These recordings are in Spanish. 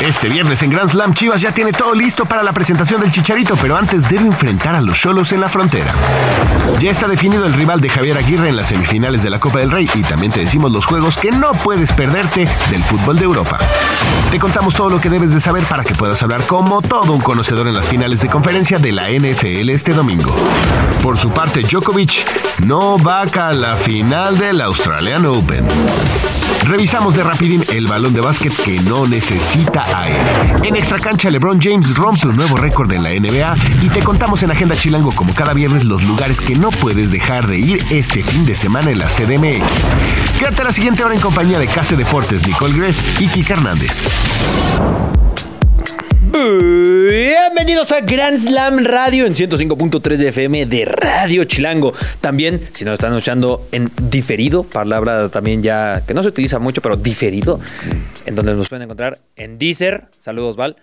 Este viernes en Grand Slam Chivas ya tiene todo listo para la presentación del Chicharito, pero antes debe enfrentar a los Cholos en la frontera. Ya está definido el rival de Javier Aguirre en las semifinales de la Copa del Rey y también te decimos los juegos que no puedes perderte del fútbol de Europa. Te contamos todo lo que debes de saber para que puedas hablar como todo un conocedor en las finales de conferencia de la NFL este domingo. Por su parte, Djokovic no va a la final del Australian Open. Revisamos de rapidín el balón de básquet que no necesita aire. En extra cancha, LeBron James rompe un nuevo récord en la NBA y te contamos en Agenda Chilango como cada viernes los lugares que no puedes dejar de ir este fin de semana en la CDMX. Quédate a la siguiente hora en compañía de Case Deportes, Nicole Gress y Kika Hernández. Bienvenidos a Grand Slam Radio en 105.3 de FM de Radio Chilango. También, si nos están escuchando en diferido, palabra también ya que no se utiliza mucho, pero diferido, en donde nos pueden encontrar en Deezer, saludos Val,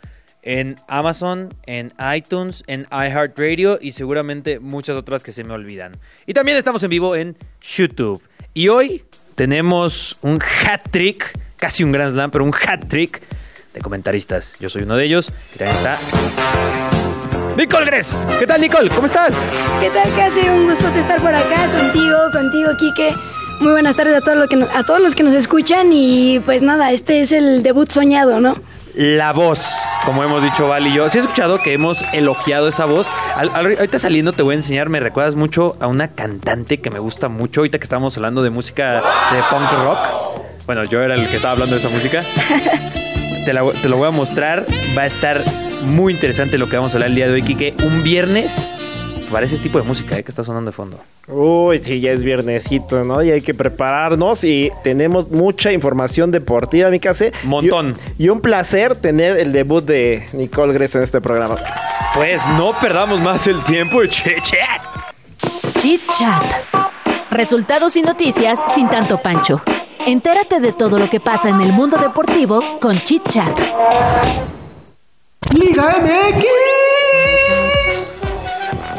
en Amazon, en iTunes, en iHeartRadio y seguramente muchas otras que se me olvidan. Y también estamos en vivo en YouTube. Y hoy tenemos un hat trick, casi un Grand Slam, pero un hat trick de comentaristas. Yo soy uno de ellos. Y también está Nicole Gres. ¿Qué tal, Nicole? ¿Cómo estás? ¿Qué tal, Casi? Un gusto de estar por acá contigo, contigo, Quique. Muy buenas tardes a todos, los que nos, a todos los que nos escuchan y pues nada, este es el debut soñado, ¿no? La voz, como hemos dicho Val y yo. Si has escuchado que hemos elogiado esa voz. Al- al- ahorita saliendo te voy a enseñar, me recuerdas mucho a una cantante que me gusta mucho. Ahorita que estábamos hablando de música de punk rock. Bueno, yo era el que estaba hablando de esa música. te, la- te lo voy a mostrar. Va a estar muy interesante lo que vamos a hablar el día de hoy, Kike. Un viernes para ese tipo de música ¿eh? que está sonando de fondo. Uy, sí, ya es viernesito, ¿no? Y hay que prepararnos y tenemos mucha información deportiva, mi case. Montón. Y, y un placer tener el debut de Nicole Gress en este programa. Pues no perdamos más el tiempo, che, che. Chit Chat. Resultados y noticias sin tanto pancho. Entérate de todo lo que pasa en el mundo deportivo con Chit Chat. Liga MX.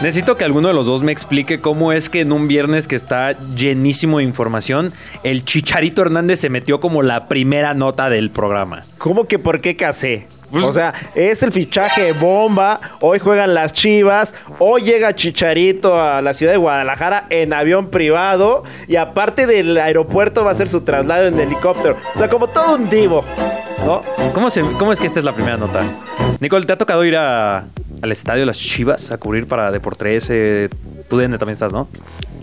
Necesito que alguno de los dos me explique cómo es que en un viernes que está llenísimo de información, el Chicharito Hernández se metió como la primera nota del programa. ¿Cómo que por qué casé? O sea, es el fichaje bomba. Hoy juegan las Chivas. Hoy llega Chicharito a la ciudad de Guadalajara en avión privado. Y aparte del aeropuerto va a ser su traslado en helicóptero. O sea, como todo un divo. ¿No? ¿Cómo, se- cómo es que esta es la primera nota? Nicole, ¿te ha tocado ir a- al estadio las Chivas a cubrir para Deportes? Eh, tú de donde también estás, ¿no?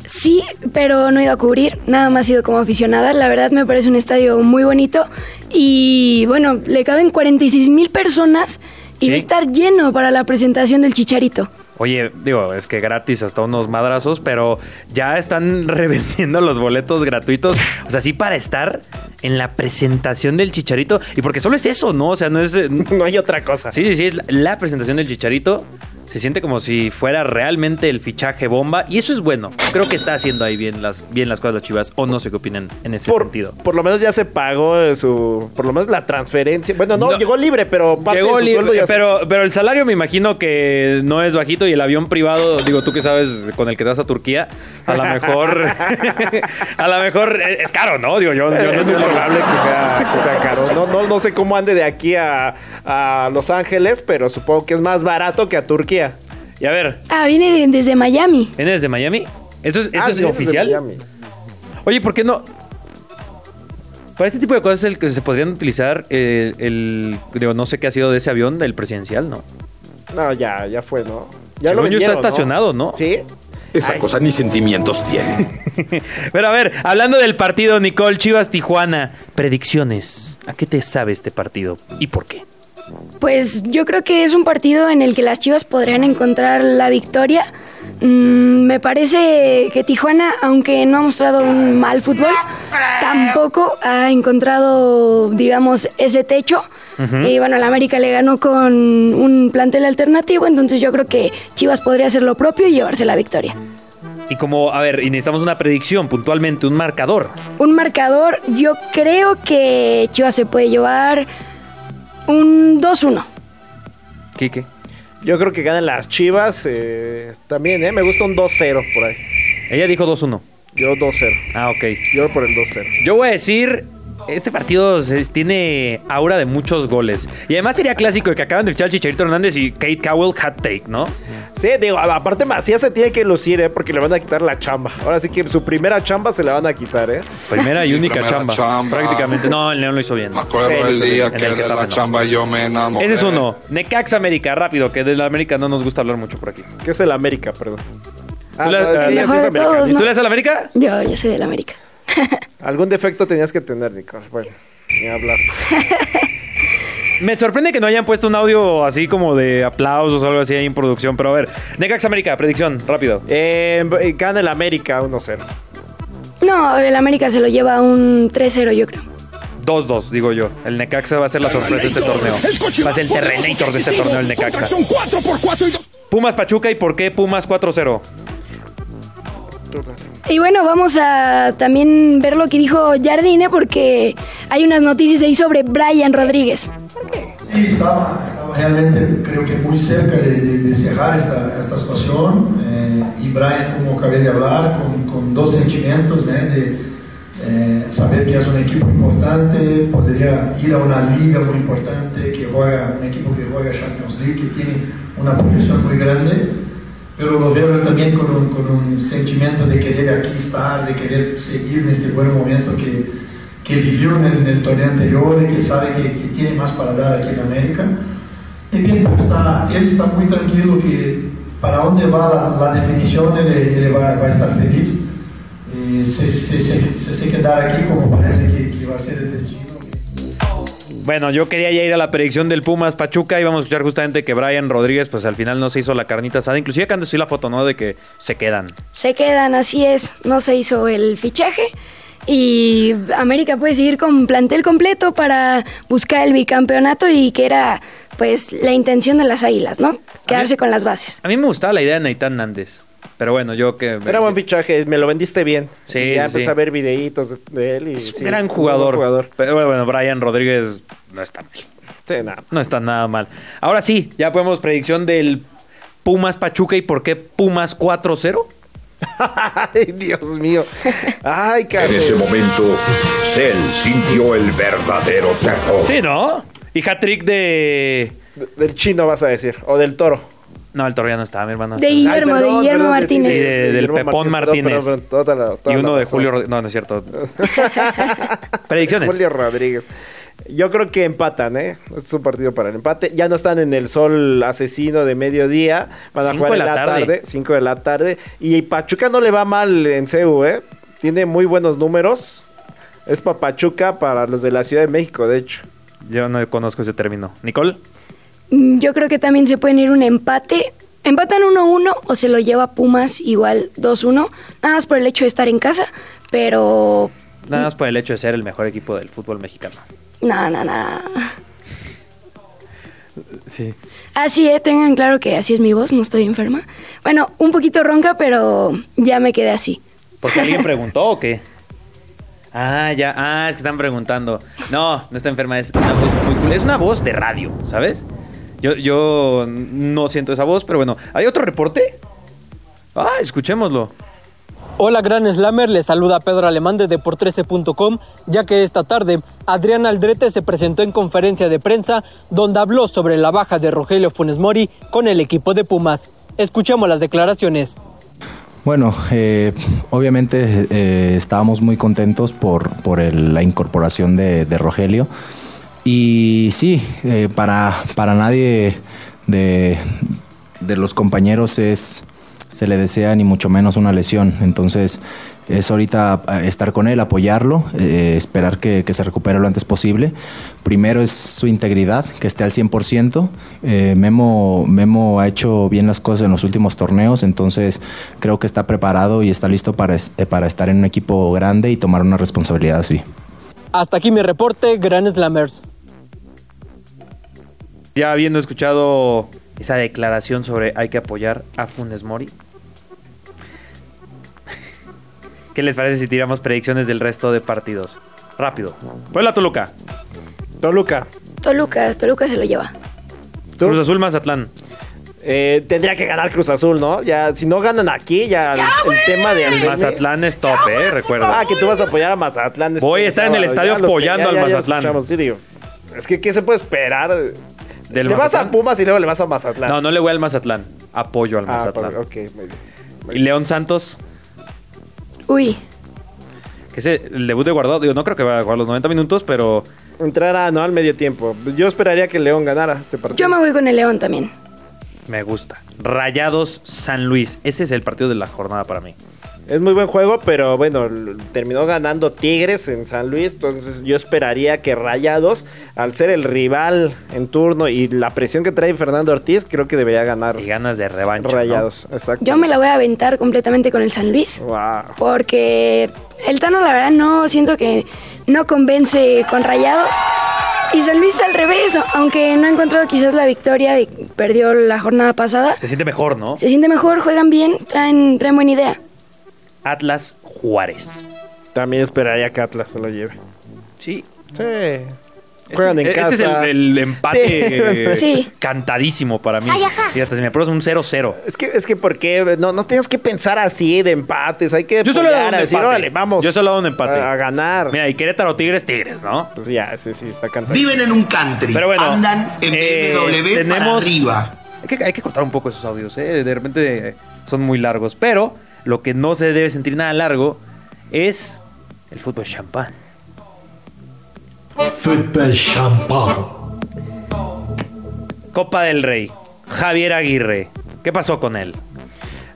Sí, pero no he ido a cubrir, nada más he ido como aficionada. La verdad me parece un estadio muy bonito y bueno, le caben 46 mil personas y Sí. va a estar lleno para la presentación del Chicharito. Oye, digo, es que gratis hasta unos madrazos, pero ya están revendiendo los boletos gratuitos. O sea, sí para estar en la presentación del Chicharito. Y porque solo es eso, ¿no? O sea, no es... No hay otra cosa. Sí, sí, sí, es la, presentación del Chicharito. Se siente como si fuera realmente el fichaje bomba. Y eso es bueno. Creo que está haciendo ahí bien las, bien las cosas las chivas. O no sé qué opinan en ese Por, sentido. por lo menos ya se pagó eh, su. Por lo menos la transferencia. Bueno, no, No. llegó libre, pero parte Llegó de su libre, sueldo ya se- pero, pero el salario me imagino que no es bajito y el avión privado, digo, tú que sabes con el que te vas a Turquía, a lo mejor, a lo mejor es es caro, ¿no? Digo, yo, yo no es muy probable que sea, que sea caro. No, no, no sé cómo ande de aquí a, a Los Ángeles, pero supongo que es más barato que a Turquía. Y a ver, Ah, viene de- desde Miami. ¿viene desde Miami? ¿Esto es, esto Ah, es sí, desde oficial? Miami. Oye, ¿por qué no? Para este tipo de cosas el que se podrían utilizar el, el- digo, no sé qué ha sido de ese avión, del presidencial, ¿no? No, ya, ya fue, ¿no? Ya Según yo está estacionado, ¿no? Sí. Esa Ay. cosa ni sentimientos tiene. Pero a ver, hablando del partido Nicole Chivas Tijuana, predicciones. ¿A qué te sabe este partido y por qué? Pues yo creo que es un partido en el que las Chivas podrían encontrar la victoria. Mm, me parece que Tijuana, aunque no ha mostrado un mal fútbol, tampoco ha encontrado, digamos, ese techo. Y bueno, la América le ganó con un plantel alternativo, entonces yo creo que Chivas podría hacer lo propio y llevarse la victoria. Y como, a ver, y necesitamos una predicción, puntualmente, un marcador. Un marcador, yo creo que Chivas se puede llevar un 2-1. Quique. Yo creo que ganan las Chivas. eh, también, ¿eh? Me gusta un 2-0 por ahí. Ella dijo 2-1. Yo 2-0. Ah, ok. Yo por el 2-0. Yo voy a decir, este partido se- tiene aura de muchos goles. Y además sería clásico de que acaban de fichar al Chicharito Hernández y Kate Cowell hat trick, ¿no? Sí, digo, a- aparte Macías se tiene que lucir, ¿eh? Porque le van a quitar la chamba. Ahora sí que su primera chamba se la van a quitar, ¿eh? Primera y única primera chamba. chamba. Prácticamente. No, el León lo hizo bien. Me acuerdo Sí, el día que el que de estaba, la no. chamba yo me enamoré. Ese es uno. Necax América, rápido, que de la América no nos gusta hablar mucho por aquí. ¿Qué es el América, perdón? Ah, Tú le- no, es que el ella sí mejor es de todos, americanista. ¿no? ¿Tú le das a la América? Yo, yo soy del América. Algún defecto tenías que tener, Nico. Bueno, ni hablar. Me sorprende que no hayan puesto un audio así como de aplausos o algo así ahí en producción, pero a ver. Necax América, predicción, rápido. Eh, gana el América 1-0. No, el América se lo lleva un 3-0, yo creo. 2-2, digo yo. El Necaxa va a ser la sorpresa de este torneo. Va a ser el Terrenator de este torneo, el Necaxa. Son 4 por 4 y 2. Pumas Pachuca y por qué Pumas 4-0. Y bueno, vamos a también ver lo que dijo Jardine porque hay unas noticias ahí sobre Brian Rodríguez. Sí, estaba, estaba realmente creo que muy cerca de, de- de cerrar esta, esta situación eh, y Brian, como acabé de hablar, con, con dos sentimientos, né, de eh, saber que es un equipo importante, podría ir a una liga muy importante, que juega, un equipo que juega Champions League, que tiene una proyección muy grande, pero lo veo también con un, con un sentimiento de querer aquí estar, de querer seguir en este buen momento que, que vivió en el, torneo anterior y que sabe que, tiene más para dar aquí en América. Y bien, pues, está, él está muy tranquilo que para dónde va la, la definición él, él va, va a estar feliz. Se, se, se, se, se quedar aquí como parece que, que va a ser el destino. Bueno, yo quería ya ir a la predicción del Pumas Pachuca y vamos a escuchar justamente que Brian Rodríguez, pues al final no se hizo la carnita asada. Inclusive acá antes la foto, ¿no? De que se quedan. Se quedan, así es, no se hizo el fichaje y América puede seguir con plantel completo para buscar el bicampeonato y que era pues la intención de las Águilas, ¿no? Quedarse con las bases. A mí me gustaba la idea de Naitán Nández. Pero bueno, yo que... Era buen fichaje, me lo vendiste bien. Sí, Y ya sí, empecé a ver videitos de- de él y Es un sí, gran jugador. jugador. Pero bueno, Brian Rodríguez no está mal. Sí, nada. No está nada mal. Ahora sí, ya podemos predicción del Pumas Pachuca y por qué Pumas 4-0. Ay, Dios mío. Ay, En cabrón. ese momento, Cell sintió el verdadero terror. Sí, ¿no? Y hat-trick de... Del chino vas a decir, o del toro. No, el toro ya no estaba, mi hermano. De Guillermo, de perdón, Guillermo perdón, Martínez. Sí, de- del Guillermo Pepón Martínez. Perdón, perdón, toda la- toda Y uno de. Julio... No, no es cierto. Predicciones. Julio Rodríguez. Yo creo que empatan, ¿eh? Este es un partido para el empate. Ya no están en el sol asesino de mediodía. Van a Cinco jugar de en la tarde. 5 de la tarde. Y Pachuca no le va mal en CEU, ¿eh? Tiene muy buenos números. Es para Pachuca, para los de la Ciudad de México, de hecho. Yo no conozco ese término. ¿Nicole? Mm, Yo creo que también se pueden ir un empate. Empatan 1-1 o se lo lleva Pumas igual 2-1. Nada más por el hecho de estar en casa, pero Nada más por el hecho de ser el mejor equipo del fútbol mexicano. nada, nada, nada. Sí. Así es, tengan claro que así es mi voz, no estoy enferma. Bueno, un poquito ronca, pero ya me quedé así. ¿Porque alguien preguntó o qué? Ah, ya. Ah, es que están preguntando. No, no está enferma. Es una voz muy cool. Es una voz de radio, ¿sabes? Yo, yo no siento esa voz, pero bueno. ¿Hay otro reporte? Ah, escuchémoslo. Hola Gran Slammer, les saluda Pedro Alemán de Depor13.com, ya que esta tarde Adrián Aldrete se presentó en conferencia de prensa donde habló sobre la baja de Rogelio Funes Mori con el equipo de Pumas. Escuchemos las declaraciones. Bueno, eh, obviamente eh, estábamos muy contentos por, por el- la incorporación de, de Rogelio. Y sí, eh, para, para nadie de, de los compañeros es, se le desea ni mucho menos una lesión. Entonces, es ahorita eh, estar con él, apoyarlo, eh, esperar que, que se recupere lo antes posible. Primero es su integridad, que esté al 100%. Eh, Memo, Memo ha hecho bien las cosas en los últimos torneos, entonces creo que está preparado y está listo para, para estar en un equipo grande y tomar una responsabilidad así. Hasta aquí mi reporte, Gran Slammers. Ya habiendo escuchado esa declaración sobre hay que apoyar a Funes Mori. ¿Qué les parece si tiramos predicciones del resto de partidos? Rápido. Puebla Toluca. Toluca. Toluca, Toluca se lo lleva. ¿Tú? Cruz Azul Mazatlán. Eh, tendría que ganar Cruz Azul, ¿no? Ya, si no ganan aquí, ya, el, el tema de El Mazatlán es top, eh, recuerda. Ah, que tú vas a apoyar a Mazatlán. este Voy a estar en el estadio Ya lo sé, apoyando ya- al Mazatlán. sí, digo. Es que, ¿qué se puede esperar? Del le vas Mazatlán. a Pumas y luego le vas a Mazatlán. No, no le voy al Mazatlán. Apoyo al Ah, Mazatlán. por- ok, muy bien. Y León Santos, Uy, que es el debut de Guardado. Digo, no creo que vaya a jugar los 90 minutos, pero Entrará, ¿no? Al medio tiempo. Yo esperaría que León ganara este partido. yo me voy con el León también. me gusta. Rayados San Luis. Ese es el partido de la jornada para mí. Es muy buen juego, pero bueno, terminó ganando Tigres en San Luis, entonces yo esperaría que Rayados, al ser el rival en turno y la presión que trae Fernando Ortiz, creo que debería ganar Y ganas de revancha. ¿no? Rayados. Exacto. Yo me la voy a aventar completamente con el San Luis. Wow. Porque el Tano, la verdad, no siento que no convence con rayados. Y San Luis al revés, aunque no ha encontrado quizás la victoria, de, perdió la jornada pasada. Se siente mejor, ¿no? Se siente mejor, juegan bien, traen, traen buena idea. Atlas Juárez. También esperaría que Atlas se lo lleve. Sí. Sí. Juegan en este casa. es el, el empate Sí. Sí. cantadísimo para mí. Fíjate, si me apruebas un 0-0. Es que, es que porque no, no tienes que pensar así de empates, hay que Yo solo he dado apoyar, un decir, empate. órale, vamos Yo solo he dado un empate. a, ganar. Mira, y Querétaro Tigres, Tigres, ¿no? Pues ya, sí, sí, está cantando. Viven en un country. Pero bueno, Andan en eh, BMW para tenemos- arriba. Hay que, hay que cortar un poco esos audios, ¿eh? De repente eh, son muy largos. Pero lo que no se debe sentir nada largo es el fútbol champán. Fútbol champán. Copa del Rey. Javier Aguirre. ¿Qué pasó con él?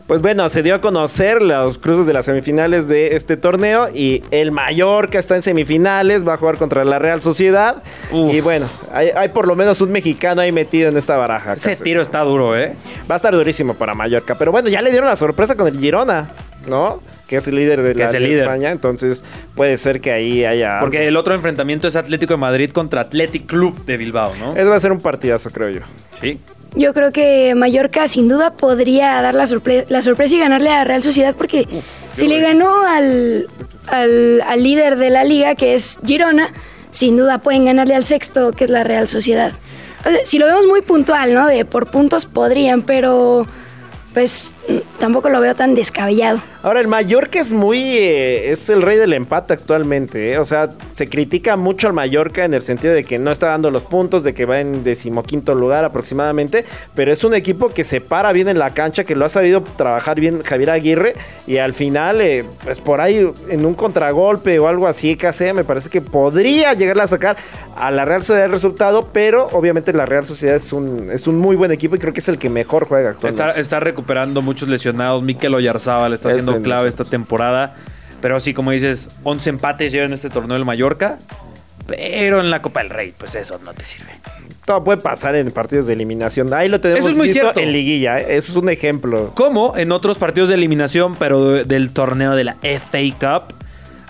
Pues bueno, se dio a conocer los cruces de las semifinales de este torneo y el Mallorca está en semifinales, va a jugar contra la Real Sociedad Uf. y bueno, hay, hay por lo menos un mexicano ahí metido en esta baraja. Ese casi. tiro está duro, ¿eh? Va a estar durísimo para Mallorca, pero bueno, ya le dieron la sorpresa con el Girona, ¿no? Que es el líder de, Que la, es el de líder. España, entonces puede ser que ahí haya... Porque el otro enfrentamiento es Atlético de Madrid contra Athletic Club de Bilbao, ¿no? Ese va a ser un partidazo, creo yo. Sí. Yo creo que Mallorca sin duda podría dar la, sorpre- la sorpresa y ganarle a Real Sociedad porque si le ganó al, al, al líder de la liga que es Girona, sin duda pueden ganarle al sexto que es la Real Sociedad. O sea, si lo vemos muy puntual, ¿no? De por puntos podrían, pero pues tampoco lo veo tan descabellado. Ahora, el Mallorca es muy. eh, es el rey del empate actualmente. ¿eh? O sea, se critica mucho al Mallorca en el sentido de que no está dando los puntos, de que va en decimoquinto lugar aproximadamente. Pero es un equipo que se para bien en la cancha, que lo ha sabido trabajar bien Javier Aguirre. Y al final, eh, pues por ahí, en un contragolpe o algo así, que hace, me parece que podría llegarle a sacar a la Real Sociedad el resultado. Pero obviamente la Real Sociedad es un, es un muy buen equipo y creo que es el que mejor juega actualmente. Está, está recuperando muchos lesionados. Mikel Oyarzábal está Es siendo clave esta temporada. Pero sí, como dices, 11 empates llevan este torneo del Mallorca. Pero en la Copa del Rey, pues eso no te sirve. Todo puede pasar en partidos de eliminación. Ahí lo tenemos Eso es muy visto cierto. en liguilla. ¿eh? Eso es un ejemplo. Como en otros partidos de eliminación, pero de- del torneo de la FA Cup.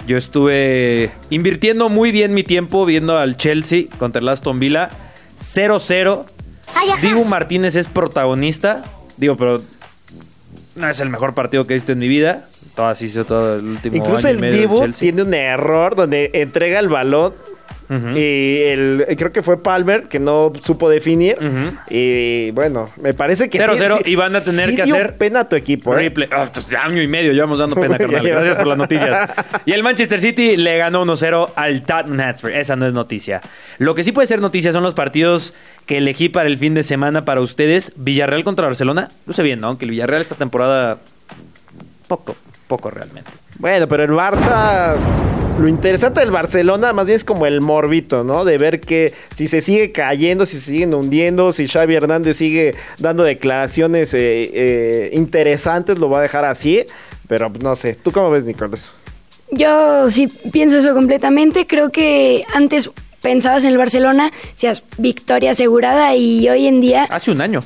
Yo estuve invirtiendo muy bien mi tiempo viendo al Chelsea contra el Aston Villa. 0-0. Dibu Martínez es protagonista. Digo, pero no es el mejor partido que he visto en mi vida. Todo así hizo todo el último Incluso año y el medio del Dibu Chelsea. tiene un error donde entrega el balón. Y el, creo que fue Palmer que no supo definir. Y bueno, me parece que sí- 0-0 sí- y van a tener sí que dio hacer pena a tu equipo. ¿eh? Ah, pues, año y medio llevamos dando pena, carnal. Gracias por las noticias. Y el Manchester City le ganó 1-0 al Tottenham Hotspur. Esa no es noticia. Lo que sí puede ser noticia son los partidos que elegí para el fin de semana para ustedes. Villarreal contra Barcelona. Luce bien, ¿no? Aunque el Villarreal esta temporada... Poco, poco realmente. Bueno, pero el Barça. Lo interesante del Barcelona más bien es como el morbito, ¿no? De ver que si se sigue cayendo, si se siguen hundiendo, si Xavi Hernández sigue dando declaraciones eh, eh, interesantes, lo va a dejar así. Pero pues, no sé. ¿Tú cómo ves, Nicolás? Yo sí pienso eso completamente. Creo que antes pensabas en el Barcelona, decías victoria asegurada y hoy en día, Hace un año.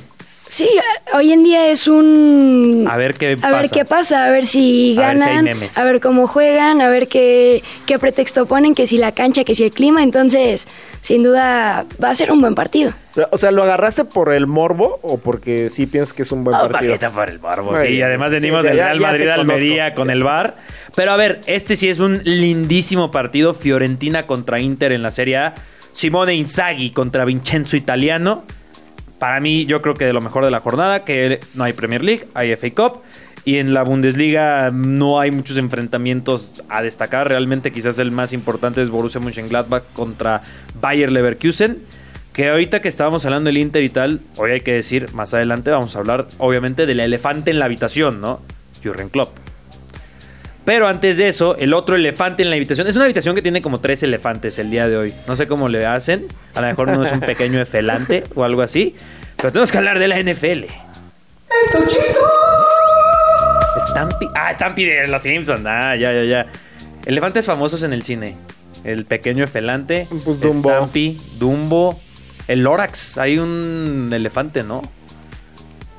Sí, hoy en día es un... A ver qué A pasa. ver qué pasa, a ver si A ver si hay ganan, memes. a ver cómo juegan, a ver qué, qué pretexto ponen, que si la cancha, que si el clima. Entonces, sin duda, va a ser un buen partido. O sea, ¿lo agarraste por el morbo o porque sí piensas que es un buen Oh, partido? paqueta por el Muy sí. además venimos Sí, del Real ya te Madrid Almería con el VAR. Pero a ver, este sí es un lindísimo partido. Fiorentina contra Inter en la Serie A. Simone Inzaghi contra Vincenzo Italiano. Para mí, yo creo que de lo mejor de la jornada, que no hay Premier League, hay FA Cup. Y en la Bundesliga no hay muchos enfrentamientos a destacar. Realmente quizás el más importante es Borussia Mönchengladbach contra Bayer Leverkusen. Que ahorita que estábamos hablando del Inter y tal, hoy hay que decir, más adelante vamos a hablar obviamente del elefante en la habitación, ¿no? Jurgen Klopp. Pero antes de eso, el otro elefante en la habitación. Es una habitación que tiene como tres elefantes el día de hoy. No sé cómo le hacen. A lo mejor uno es un pequeño efelante o algo así. Pero tenemos que hablar de la NFL. Stampy. Ah, Stampy de los Simpsons. Ah, ya, ya, ya. Elefantes famosos en el cine. El pequeño efelante. Pues Dumbo. Stampy, Dumbo. El Lorax. Hay un elefante, ¿no?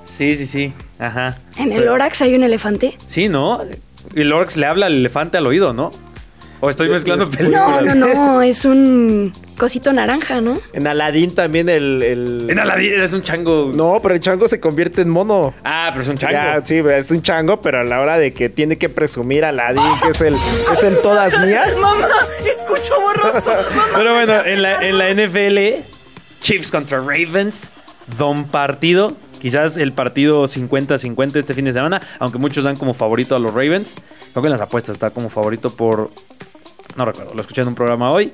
Sí, sí, sí. Ajá. En el Pero- Lorax hay un elefante. Sí, ¿no? Y el Lorax le habla al elefante al oído, ¿no? O estoy mezclando No, películas. no, no, es un cosito naranja, ¿no? En Aladdin también el... el- En Aladdin es un chango. No, pero el chango se convierte en mono. Ah, pero es un chango. Ya, sí, es un chango, pero a la hora de que tiene que presumir a Aladdin, que es el, es el todas mías. Mamá, escucho borroso. Pero bueno, en la, en la NFL, Chiefs contra Ravens, don partido. Quizás el partido 50-50 este fin de semana, aunque muchos dan como favorito a los Ravens. Creo que en las apuestas está como favorito por... No recuerdo, lo escuché en un programa hoy.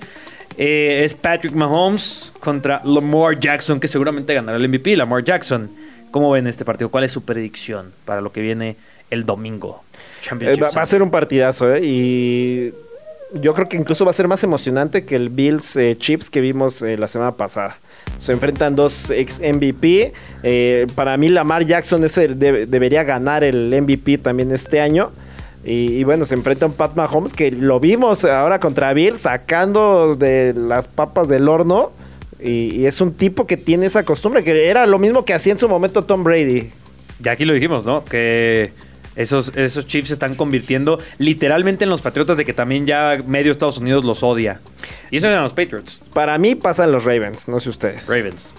Eh, es Patrick Mahomes contra Lamar Jackson, que seguramente ganará el MVP. Lamar Jackson, ¿cómo ven este partido? ¿Cuál es su predicción para lo que viene el domingo? Eh, va, va a ser un partidazo, ¿eh? Y yo creo que incluso va a ser más emocionante que el Bills eh, Chips que vimos la semana pasada. Se enfrentan dos ex MVP. Eh, para mí, Lamar Jackson es el- de- debería ganar el MVP también este año. Y, y bueno, se enfrenta a un Pat Mahomes que lo vimos ahora contra Bills sacando de las papas del horno. Y, y es un tipo que tiene esa costumbre, que era lo mismo que hacía en su momento Tom Brady. Ya aquí lo dijimos, ¿no? Que esos, esos Chiefs se están convirtiendo literalmente en los Patriotas de que también ya medio Estados Unidos los odia. Y eso eran los Patriots. Para mí pasan los Ravens, no sé ustedes. Ravens.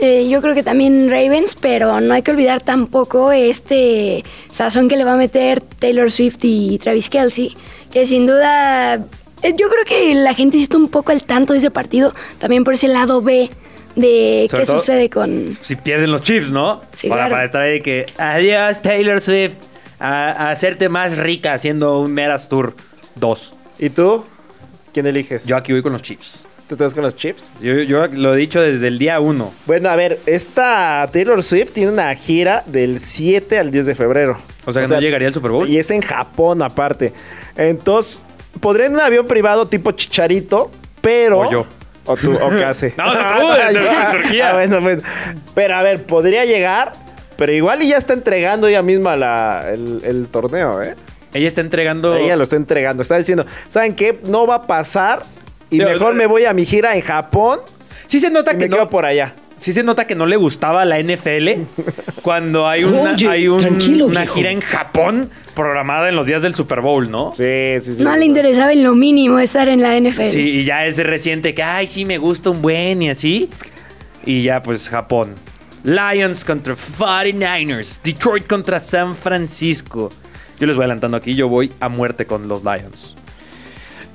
Eh, yo creo que también Ravens, pero no hay que olvidar tampoco este sazón que le va a meter Taylor Swift y Travis Kelsey, que sin duda, eh, yo creo que la gente sí está un poco al tanto de ese partido, también por ese lado B de Sobre qué todo- sucede con... Si pierden los Chiefs, ¿no? Sí, para, claro. para estar ahí de que adiós Taylor Swift a, a hacerte más rica haciendo un Meras Tour 2. ¿Y tú? ¿Quién eliges? Yo aquí voy con los Chiefs. ¿Tú te vas con los Chips? Yo, yo lo he dicho desde el día 1. Bueno, a ver, esta Taylor Swift tiene una gira del 7 al 10 de febrero. O sea que no llegaría al Super Bowl. Y es en Japón aparte. Entonces, podría en un avión privado tipo Chicharito, pero... O yo. O tú, o qué hace. No. Turquía. Ah, bueno, pues, Pero a ver, podría llegar, pero igual y ya está entregando ella misma la, el, el torneo, ¿eh? Ella está entregando... Ella lo está entregando. Está diciendo, ¿saben qué? No va a pasar y Sí, o mejor sea- me voy a mi gira en Japón Sí se nota y que me no, quedo por allá. Sí se nota que no le gustaba la NFL cuando hay una, Oye, hay un- tranquilo, una gira en Japón programada en los días del Super Bowl, ¿no? Sí, sí, sí. No le interesaba en lo mínimo estar en la NFL. Sí, y ya es de reciente que, ay, sí, me gusta un buen y así. Y ya, pues, Japón. Lions contra 49ers. Detroit contra San Francisco. Yo les voy adelantando aquí, yo voy a muerte con los Lions.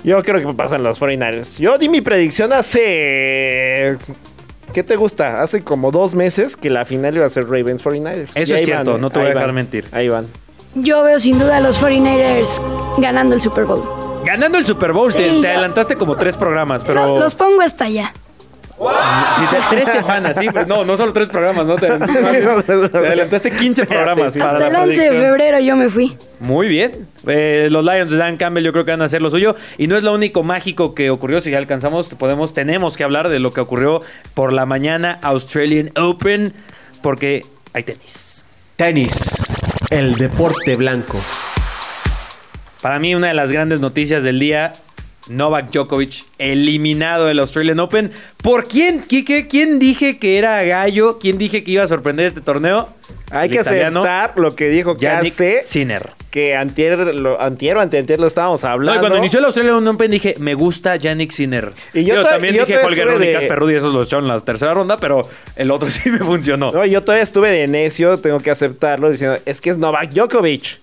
Yo creo que pasan los 49ers. Yo di mi predicción hace... ¿Qué te gusta? Hace como dos meses que la final iba a ser Ravens 49ers. Eso Y es cierto, van, no te voy a dejar van, mentir. Ahí van. Yo veo sin duda a los 49ers ganando el Super Bowl. Ganando el Super Bowl, te, Sí, te adelantaste como tres programas, pero... Lo- Los pongo hasta allá. Si te- tres semanas, sí, pero no, no solo tres programas, ¿no? Te, te adelantaste 15 programas para Hasta el 11 de febrero yo me fui. Muy bien. Eh, los Lions de Dan Campbell yo creo que van a hacer lo suyo. Y no es lo único mágico que ocurrió. Si ya alcanzamos, podemos, tenemos que hablar de lo que ocurrió por la mañana Australian Open. Porque hay tenis. Tenis, el deporte blanco. Para mí, una de las grandes noticias del día. Novak Djokovic eliminado del Australian Open. ¿Por quién? ¿Quién dije que era gallo? ¿Quién dije que iba a sorprender este torneo? Hay El que italiano aceptar lo que dijo que Yannick hace. Sinner. Que antier, lo, antier o anteantier lo estábamos No, hablando. y cuando inició el Australian Open dije, me gusta Yannick Sinner. Y yo to- también yo dije Holger Rune y Casper Ruud y esos los echaron en la tercera ronda, pero el otro sí me funcionó. No, yo todavía estuve de necio, tengo que aceptarlo, diciendo, es que es Novak Djokovic.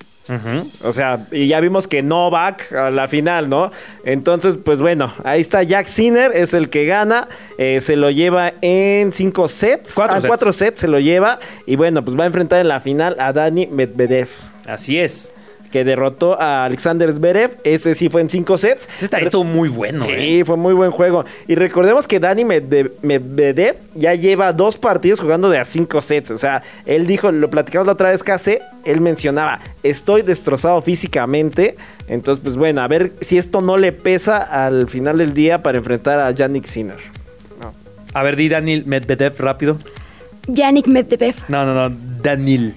O sea, y ya vimos que Novak a la final, ¿no? Entonces, pues bueno, ahí está Jack Sinner, es el que gana, eh, se lo lleva en cinco sets. Cuatro Ah, sets. cuatro sets se lo lleva. Y bueno, pues va a enfrentar en la final a Dani Medvedev, Así es. Que derrotó a Alexander Zverev. Ese sí fue en cinco sets. Esta estuvo muy bueno, Sí, ¿eh? fue muy buen juego. Y recordemos que Dani Medve- Medvedev ya lleva dos partidos jugando de a cinco sets. O sea, él dijo, lo platicamos la otra vez que hace, él mencionaba, estoy destrozado físicamente. Entonces, pues bueno, a ver si esto no le pesa al final del día para enfrentar a Yannick Sinner. A ver, di Daniel Medvedev rápido. Yannick Medvedev. No, no, no, Daniel.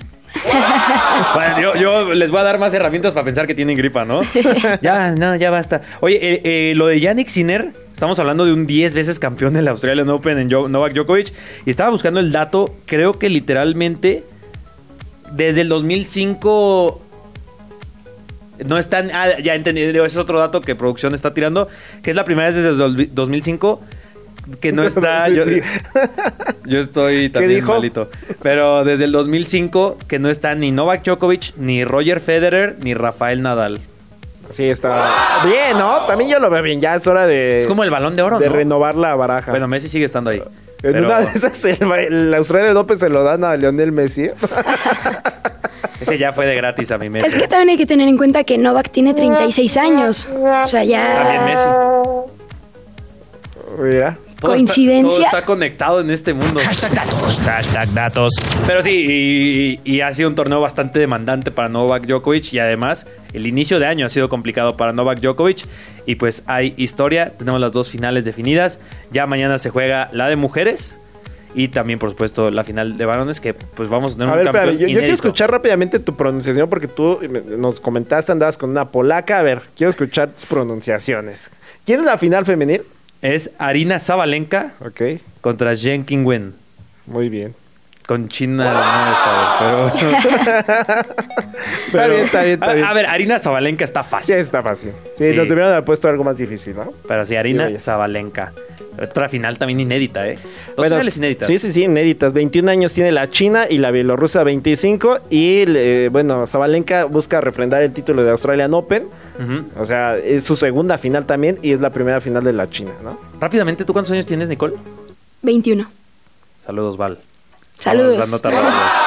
Bueno, yo, yo les voy a dar más herramientas para pensar que tienen gripa, ¿no? ya, no, ya basta. Oye, eh, eh, lo de Yannick Sinner, estamos hablando de un 10 veces campeón del Australian Open en Jo- Novak Djokovic, y estaba buscando el dato, creo que literalmente desde el 2005 no están... Ah, ya entendí, ese es otro dato que producción está tirando, que es la primera vez desde el dos- 2005 que no está... yo, yo estoy también dijo? malito. Pero desde el 2005 que no está ni Novak Djokovic, ni Roger Federer, ni Rafael Nadal. Sí, está bien, ¿no? También yo lo veo bien. Ya es hora de... Es como el balón de oro, De ¿no? renovar la baraja. Bueno, Messi sigue estando ahí. en Pero una de esas, el, el Australia Open se lo dan a Lionel Messi. ese ya fue de gratis a mi Messi. Es que también hay que tener en cuenta que Novak tiene 36 años. O sea, ya... También Messi. Mira. Todo ¿Coincidencia? Está, todo está conectado en este mundo. Hashtag datos. Hashtag datos. Pero sí, y, y ha sido un torneo bastante demandante para Novak Djokovic. Y además, el inicio de año ha sido complicado para Novak Djokovic. Y pues hay historia. Tenemos las dos finales definidas. Ya mañana se juega la de mujeres. Y también, por supuesto, la final de varones. Que pues vamos a tener A un ver, campeón espérame, yo, yo quiero escuchar rápidamente tu pronunciación porque tú me- nos comentaste andabas con una polaca. A ver, quiero escuchar tus pronunciaciones. ¿Quién es la final femenil? Es Arina Zabalenka Ok, contra Jen Qingwen. muy bien. Con China no esta vez, pero... Está bien, está bien, está A- bien. A, ver, Arina Zabalenka está Sí, fácil. está fácil. Sí, Sí. nos debieron haber puesto algo más difícil, ¿no? Pero sí, Arina Sí, vaya. Zabalenka. Otra final también inédita, ¿eh? Dos Bueno, finales inéditas. Sí, sí, sí, inéditas. 21 años tiene la China y la Bielorrusia 25. Y, le- bueno, Zabalenka busca refrendar el título de Australian Open. O sea, es su segunda final también y es la primera final de la China, ¿no? Rápidamente, ¿tú cuántos años tienes, Nicole? 21. Saludos, Val. Saludos. Vamos dando tarde.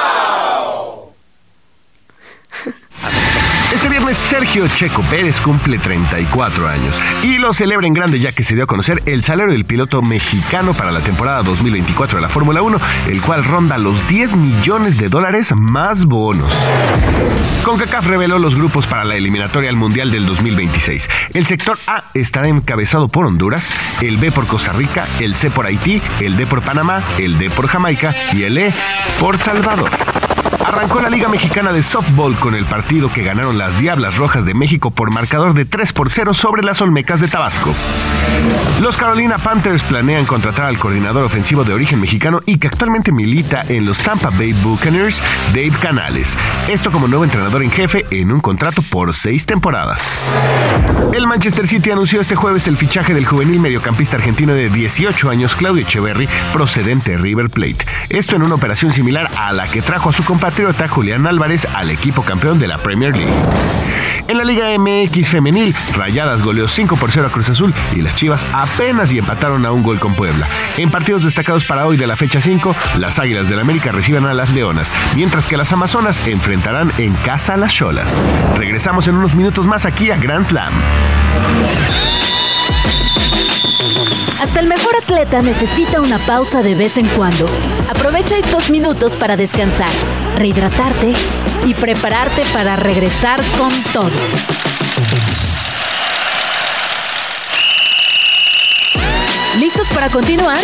Este viernes Sergio Checo Pérez cumple 34 años y lo celebra en grande ya que se dio a conocer el salario del piloto mexicano para la temporada 2024 de la Fórmula 1, el cual ronda los 10 millones de dólares más bonos. CONCACAF reveló los grupos para la eliminatoria al Mundial del 2026. El sector A estará encabezado por Honduras, el B por Costa Rica, el C por Haití, el D por Panamá, el D por Jamaica y el E por Salvador. Arrancó la Liga Mexicana de Softball con el partido que ganaron las Diablas Rojas de México por marcador de 3 por 0 sobre las Olmecas de Tabasco. Los Carolina Panthers planean contratar al coordinador ofensivo de origen mexicano y que actualmente milita en los Tampa Bay Buccaneers, Dave Canales. Esto como nuevo entrenador en jefe en un contrato por seis temporadas. El Manchester City anunció este jueves el fichaje del juvenil mediocampista argentino de 18 años, Claudio Echeverry, procedente de River Plate. Esto en una operación similar a la que trajo a su compatriota Julián Álvarez al equipo campeón de la Premier League. En la Liga MX femenil, Rayadas goleó 5 por 0 a Cruz Azul y las Chivas apenas y empataron a un gol con Puebla. En partidos destacados para hoy de la fecha 5, las Águilas del América reciben a las Leonas, mientras que las Amazonas enfrentarán en casa a las Cholas. Regresamos en unos minutos más aquí a Grand Slam. Hasta el mejor atleta necesita una pausa de vez en cuando. Aprovecha estos minutos para descansar, rehidratarte y prepararte para regresar con todo. ¿Listos para continuar?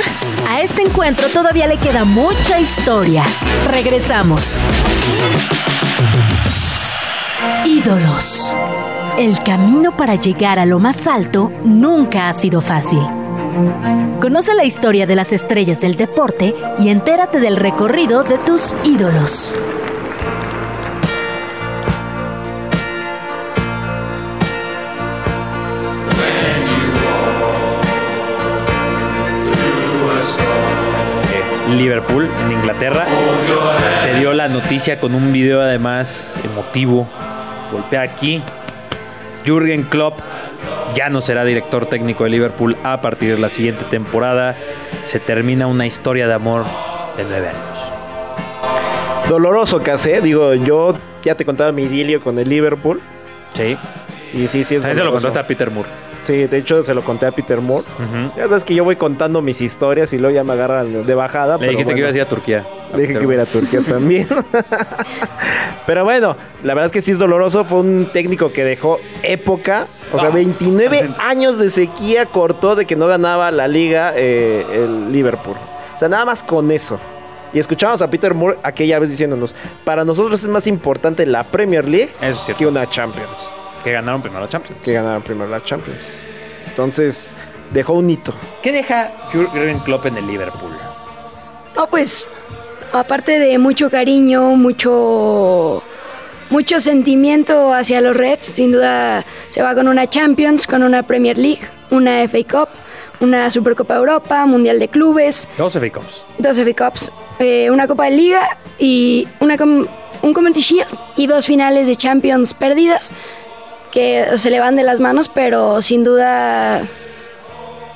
A este encuentro todavía le queda mucha historia. Regresamos. Ídolos. El camino para llegar a lo más alto nunca ha sido fácil. Conoce la historia de las estrellas del deporte y entérate del recorrido de tus ídolos. Liverpool, en Inglaterra. Se dio la noticia con un video además emotivo. Golpea aquí. Jürgen Klopp ya no será director técnico de Liverpool a partir de la siguiente temporada. Se termina una historia de amor de nueve años. Doloroso casé, digo, yo ya te contaba mi idilio con el Liverpool. Sí. Y sí, sí, es Ahí se lo contaste a Peter Moore. Sí, de hecho se lo conté a Peter Moore. Ya sabes que yo voy contando mis historias y luego ya me agarran de bajada. Le pero dijiste que ibas a ir a Turquía. Le dije que iba a ir a Turquía también. Pero bueno, la verdad es que sí es doloroso. Fue un técnico que dejó época. O sea, 29 años de sequía cortó de que no ganaba la liga eh, el Liverpool. O sea, nada más con eso. Y escuchamos a Peter Moore aquella vez diciéndonos, para nosotros es más importante la Premier League es que una Champions. Que ganaron primero la Champions. Que ganaron primero la Champions. Entonces, dejó un hito. ¿Qué deja Jürgen Klopp en el Liverpool? No, pues, aparte de mucho cariño, mucho, mucho sentimiento hacia los Reds, sin duda se va con una Champions, con una Premier League, una FA Cup, una Supercopa Europa, Mundial de Clubes, Dos FA Cups. dos FA Cups, eh, una Copa de Liga y una com- un Community Shield y dos finales de Champions perdidas que se le van de las manos, pero sin duda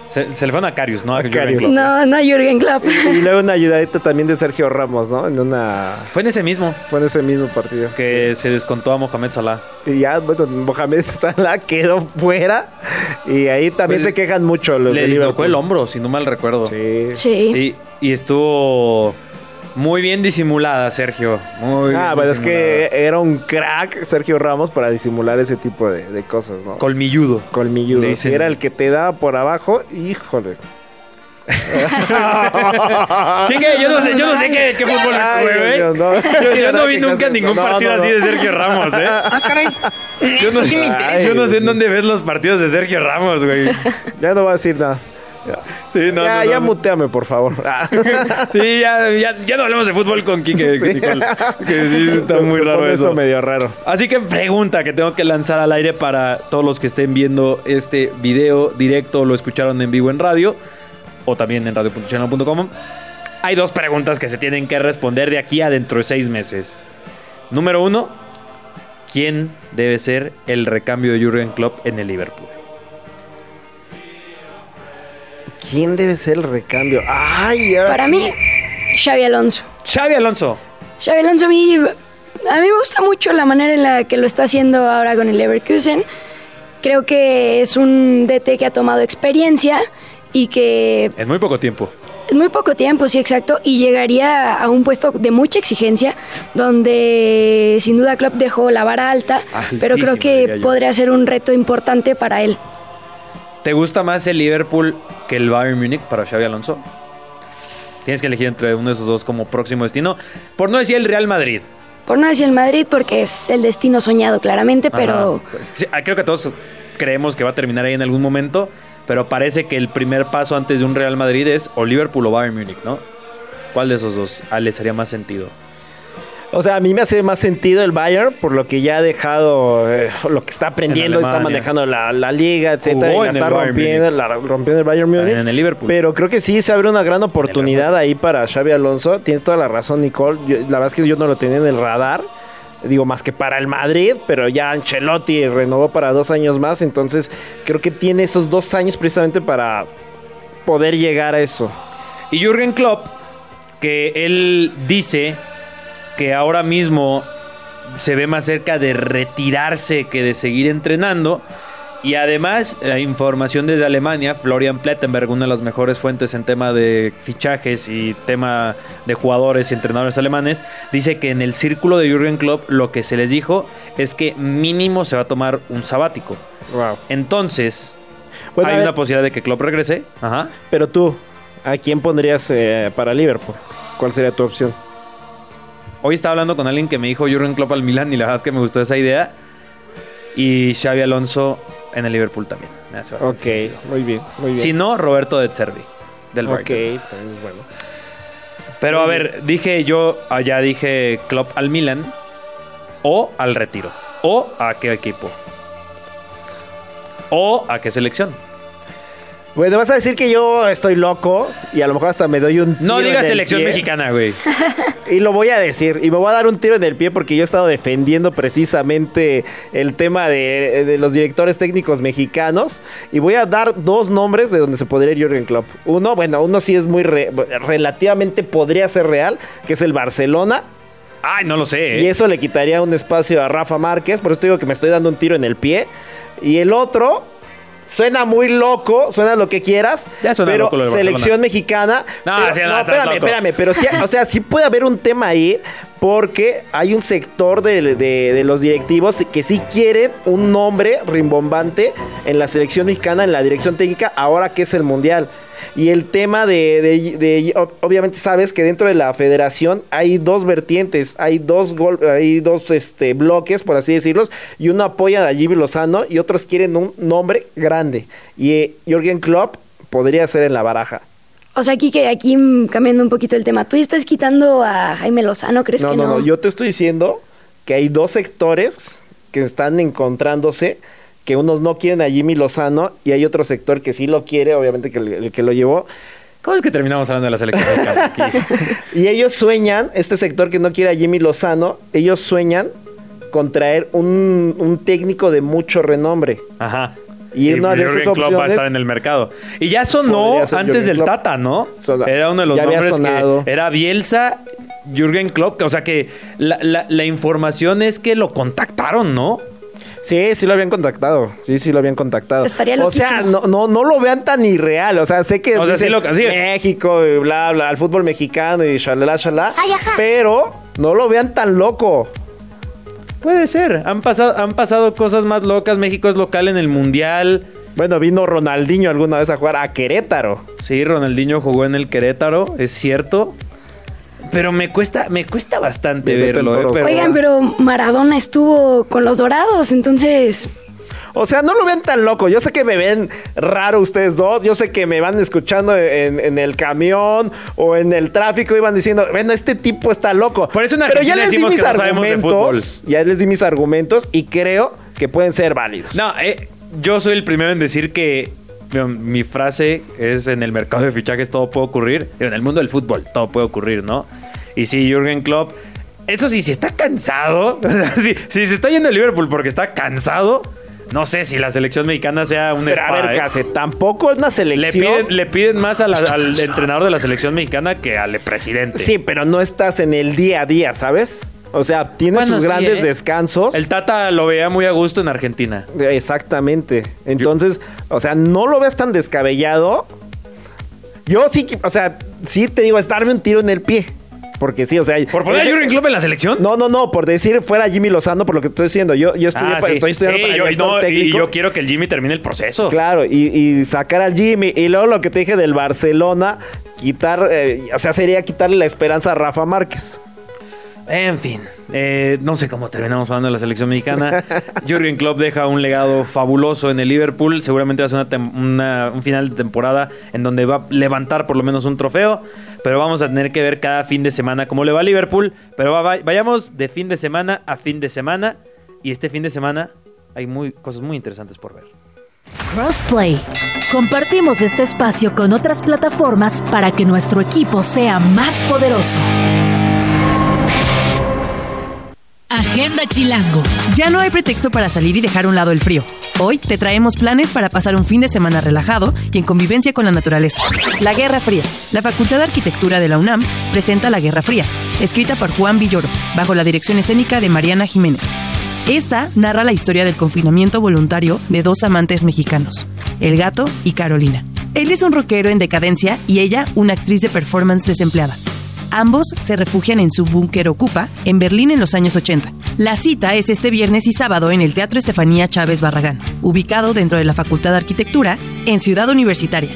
Se, se le fue a Carius, ¿no? A. Klopp. no, no Jürgen Klopp. Y luego una ayudadita también de Sergio Ramos, ¿no? En una... Fue en ese mismo Fue en ese mismo partido. que se descontó a Mohamed Salah. Y ya, bueno, Mohamed Salah quedó fuera. Y ahí también Pues, se quejan mucho los Le de dislocó el hombro, si no mal recuerdo. Sí. Sí. Y, y estuvo muy bien disimulada, Sergio. Muy Ah, bien pues es que era un crack Sergio Ramos para disimular ese tipo de, de cosas, ¿no? Colmilludo. Colmilludo. Le Si dicen. era el que te daba por abajo, híjole. ¿Quién qué? Yo no sé, yo no sé qué, qué fútbol güey. no. Yo, no ¿verdad vi que nunca ningún no, partido no, así de Sergio Ramos, ¿eh? Ah, caray. Yo no, yo no sé en dónde ves los partidos de Sergio Ramos, güey. Ya no voy a decir nada. Sí, no, ya, no, ya muteame, por favor. Ah. Sí, ya, ya, ya no hablemos de fútbol con Quique. Sí. Nicole, que sí, está Se- muy se raro pone eso. esto medio raro. Así que pregunta que tengo que lanzar al aire para todos los que estén viendo este video directo, lo escucharon en vivo en radio o también en radio.channel.com. Hay dos preguntas que se tienen que responder de aquí a dentro de seis meses. Número uno, ¿quién debe ser el recambio de Jurgen Klopp en el Liverpool? ¿Quién debe ser el recambio? Ay, ahora Para sí. mí, Xavi Alonso. Xavi Alonso. Xavi Alonso a mí, a mí me gusta mucho la manera en la que lo está haciendo ahora con el Leverkusen. Creo que es un DT que ha tomado experiencia y que En muy poco tiempo. es muy poco tiempo, sí, exacto, y llegaría a un puesto de mucha exigencia, donde sin duda Klopp dejó la vara alta, pero creo que podría ser un reto importante para él. ¿Te gusta más el Liverpool que el Bayern Múnich para Xavi Alonso? Tienes que elegir entre uno de esos dos como próximo destino. Por no decir el Real Madrid. Por no decir el Madrid, porque es el destino soñado claramente, pero. Sí, ah, creo que todos creemos que va a terminar ahí en algún momento. Pero parece que el primer paso antes de un Real Madrid es o Liverpool o Bayern Múnich, ¿no? ¿Cuál de esos dos ah, les haría más sentido? O sea, a mí me hace más sentido el Bayern por lo que ya ha dejado, eh, lo que está aprendiendo, En está manejando la, la liga, etcétera, Jugó y la está rompiendo, la rompiendo el Bayern Múnich. En el Liverpool. Pero creo que sí se abre una gran oportunidad ahí para Xavi Alonso. Tiene toda la razón, Nicole. Yo- la verdad es que yo no lo tenía en el radar. Digo, más que para el Madrid, pero ya Ancelotti renovó para dos años más. Entonces, creo que tiene esos dos años precisamente para poder llegar a eso. Y Jürgen Klopp, que él dice que ahora mismo se ve más cerca de retirarse que de seguir entrenando. Y además, la información desde Alemania, Florian Plettenberg, una de las mejores fuentes en tema de fichajes y tema de jugadores y entrenadores alemanes, dice que en el círculo de Jürgen Klopp lo que se les dijo es que mínimo se va a tomar un sabático. Wow. Entonces, Bueno, hay una posibilidad de que Klopp regrese. Ajá. Pero tú, ¿a quién pondrías eh, para Liverpool? ¿Cuál sería tu opción? Hoy estaba hablando con alguien que me dijo Jurgen Klopp al Milan y la verdad que me gustó esa idea. y Xavi Alonso en el Liverpool también. Me hace bastante Ok, sentido. muy bien, muy bien. Si no, Roberto de Zerbi, del ok, Brighton. también es bueno. Pero a ver, dije yo, allá dije Klopp al Milan o al retiro. O a qué equipo. O a qué selección. Bueno, vas a decir que yo estoy loco y a lo mejor hasta me doy un No tiro digas en el selección pie. mexicana, güey. Y lo voy a decir. Y me voy a dar un tiro en el pie porque yo he estado defendiendo precisamente el tema de, de los directores técnicos mexicanos. Y voy a dar dos nombres de donde se podría ir Jürgen Klopp. Uno, bueno, uno sí es muy re- relativamente podría ser real, que es el Barcelona. Ay, no lo sé. ¿eh? Y eso le quitaría un espacio a Rafa Márquez. Por eso te digo que me estoy dando un tiro en el pie. Y el otro, suena muy loco, suena lo que quieras. Ya suena pero loco lo de selección mexicana. No, pero- sí, no, no, espérame, loco. espérame. Pero sí, o sea, sí puede haber un tema ahí. Porque hay un sector de, de- de los directivos que sí quieren un nombre rimbombante en la selección mexicana, en la dirección técnica, ahora que es el mundial. Y el tema de, de- de- ob- obviamente sabes que dentro de la federación hay dos vertientes, hay dos gol, hay dos este bloques, por así decirlos, y uno apoya a Jimmy Lozano y otros quieren un nombre grande. Y eh, Jürgen Klopp podría ser en la baraja. O sea, aquí que aquí cambiando un poquito el tema, tú estás quitando a Jaime Lozano, ¿crees No, que no, no? no, yo te estoy diciendo que hay dos sectores que están encontrándose, que unos no quieren a Jimmy Lozano y hay otro sector que sí lo quiere, obviamente que el, el que lo llevó. ¿Cómo es que terminamos hablando de la selección mexicana aquí? Y ellos sueñan, este sector que no quiere a Jimmy Lozano, ellos sueñan con traer un, un técnico de mucho renombre. Ajá. Y una de Jürgen esas Klopp va a opciones- estar en el mercado. Y ya sonó antes Jürgen del Klopp. Tata, ¿no? Era uno de los ya nombres sonado. que era Bielsa, Jürgen Klopp. O sea que la, la- la información es que lo contactaron, ¿no? Sí, sí lo habían contactado. Sí, sí lo habían contactado. Estaría o sea, no, no, no lo vean tan irreal. O sea, sé que O sea, sí lo- sí. México y bla, bla, el fútbol mexicano y shalala, shalala. Pero no lo vean tan loco. Puede ser. Han pasado, han pasado cosas más locas. México es local en el Mundial. Bueno, vino Ronaldinho alguna vez a jugar a Querétaro. Sí, Ronaldinho jugó en el Querétaro, es cierto. Pero me cuesta, me cuesta bastante verlo, ¿eh? toro. Pero- Oigan, pero Maradona estuvo con los Dorados, entonces O sea, no lo vean tan loco. Yo sé que me ven raro ustedes dos. Yo sé que me van escuchando en, en el camión o en el tráfico y van diciendo, bueno, este tipo está loco. Por eso en Pero ya les di mis no argumentos. Ya les di mis argumentos y creo que pueden ser válidos. No, eh, yo soy el primero en decir que mi frase es en el mercado de fichajes todo puede ocurrir. En el mundo del fútbol todo puede ocurrir, ¿no? Y sí, Jürgen Klopp, eso sí, si está cansado, si, si se está yendo a Liverpool porque está cansado, no sé si la selección mexicana sea un Pero a ver, ¿eh? Case, tampoco es una Le selección. piden, le piden más a la- al entrenador de la selección mexicana que al presidente. Sí, pero no estás en el día a día, ¿sabes? O sea, Bueno, sus sí, grandes ¿eh? descansos. El Tata lo veía muy a gusto en Argentina. Exactamente. Entonces, o sea, no lo ves tan descabellado. Yo sí, o sea, sí te digo, es darme un tiro en el pie. Porque sí, o sea. ¿Por poner a Jürgen Klopp en la selección? No, no, no, por decir fuera Jimmy Lozano, por lo que estoy diciendo. Yo, yo estudié Ah, sí. estoy estudiando Sí, para yo, director no, y yo quiero que el Jimmy termine el proceso. Claro, y, y sacar al Jimmy. Y luego lo que te dije del Barcelona, quitar, eh, o sea, sería quitarle la esperanza a Rafa Márquez. En fin, eh, no sé cómo terminamos hablando de la selección mexicana. Jürgen Klopp deja un legado fabuloso en el Liverpool. Seguramente va a ser una una- un final de temporada en donde va a levantar por lo menos un trofeo. Pero vamos a tener que ver cada fin de semana cómo le va a Liverpool. Pero va- va- vayamos de fin de semana a fin de semana. Y este fin de semana hay muy, cosas muy interesantes por ver. Crossplay. Compartimos este espacio con otras plataformas para que nuestro equipo sea más poderoso. Agenda Chilango. Ya no hay pretexto para salir y dejar a un lado el frío. Hoy te traemos planes para pasar un fin de semana relajado y en convivencia con la naturaleza. La Guerra Fría. La Facultad de Arquitectura de la UNAM presenta La Guerra Fría, escrita por Juan Villoro, bajo la dirección escénica de Mariana Jiménez. Esta narra la historia del confinamiento voluntario de dos amantes mexicanos, el gato y Carolina. Él es un rockero en decadencia y ella una actriz de performance desempleada. Ambos se refugian en su búnker Ocupa, en Berlín en los años 80. La cita es este viernes y sábado en el Teatro Estefanía Chávez Barragán, ubicado dentro de la Facultad de Arquitectura, en Ciudad Universitaria.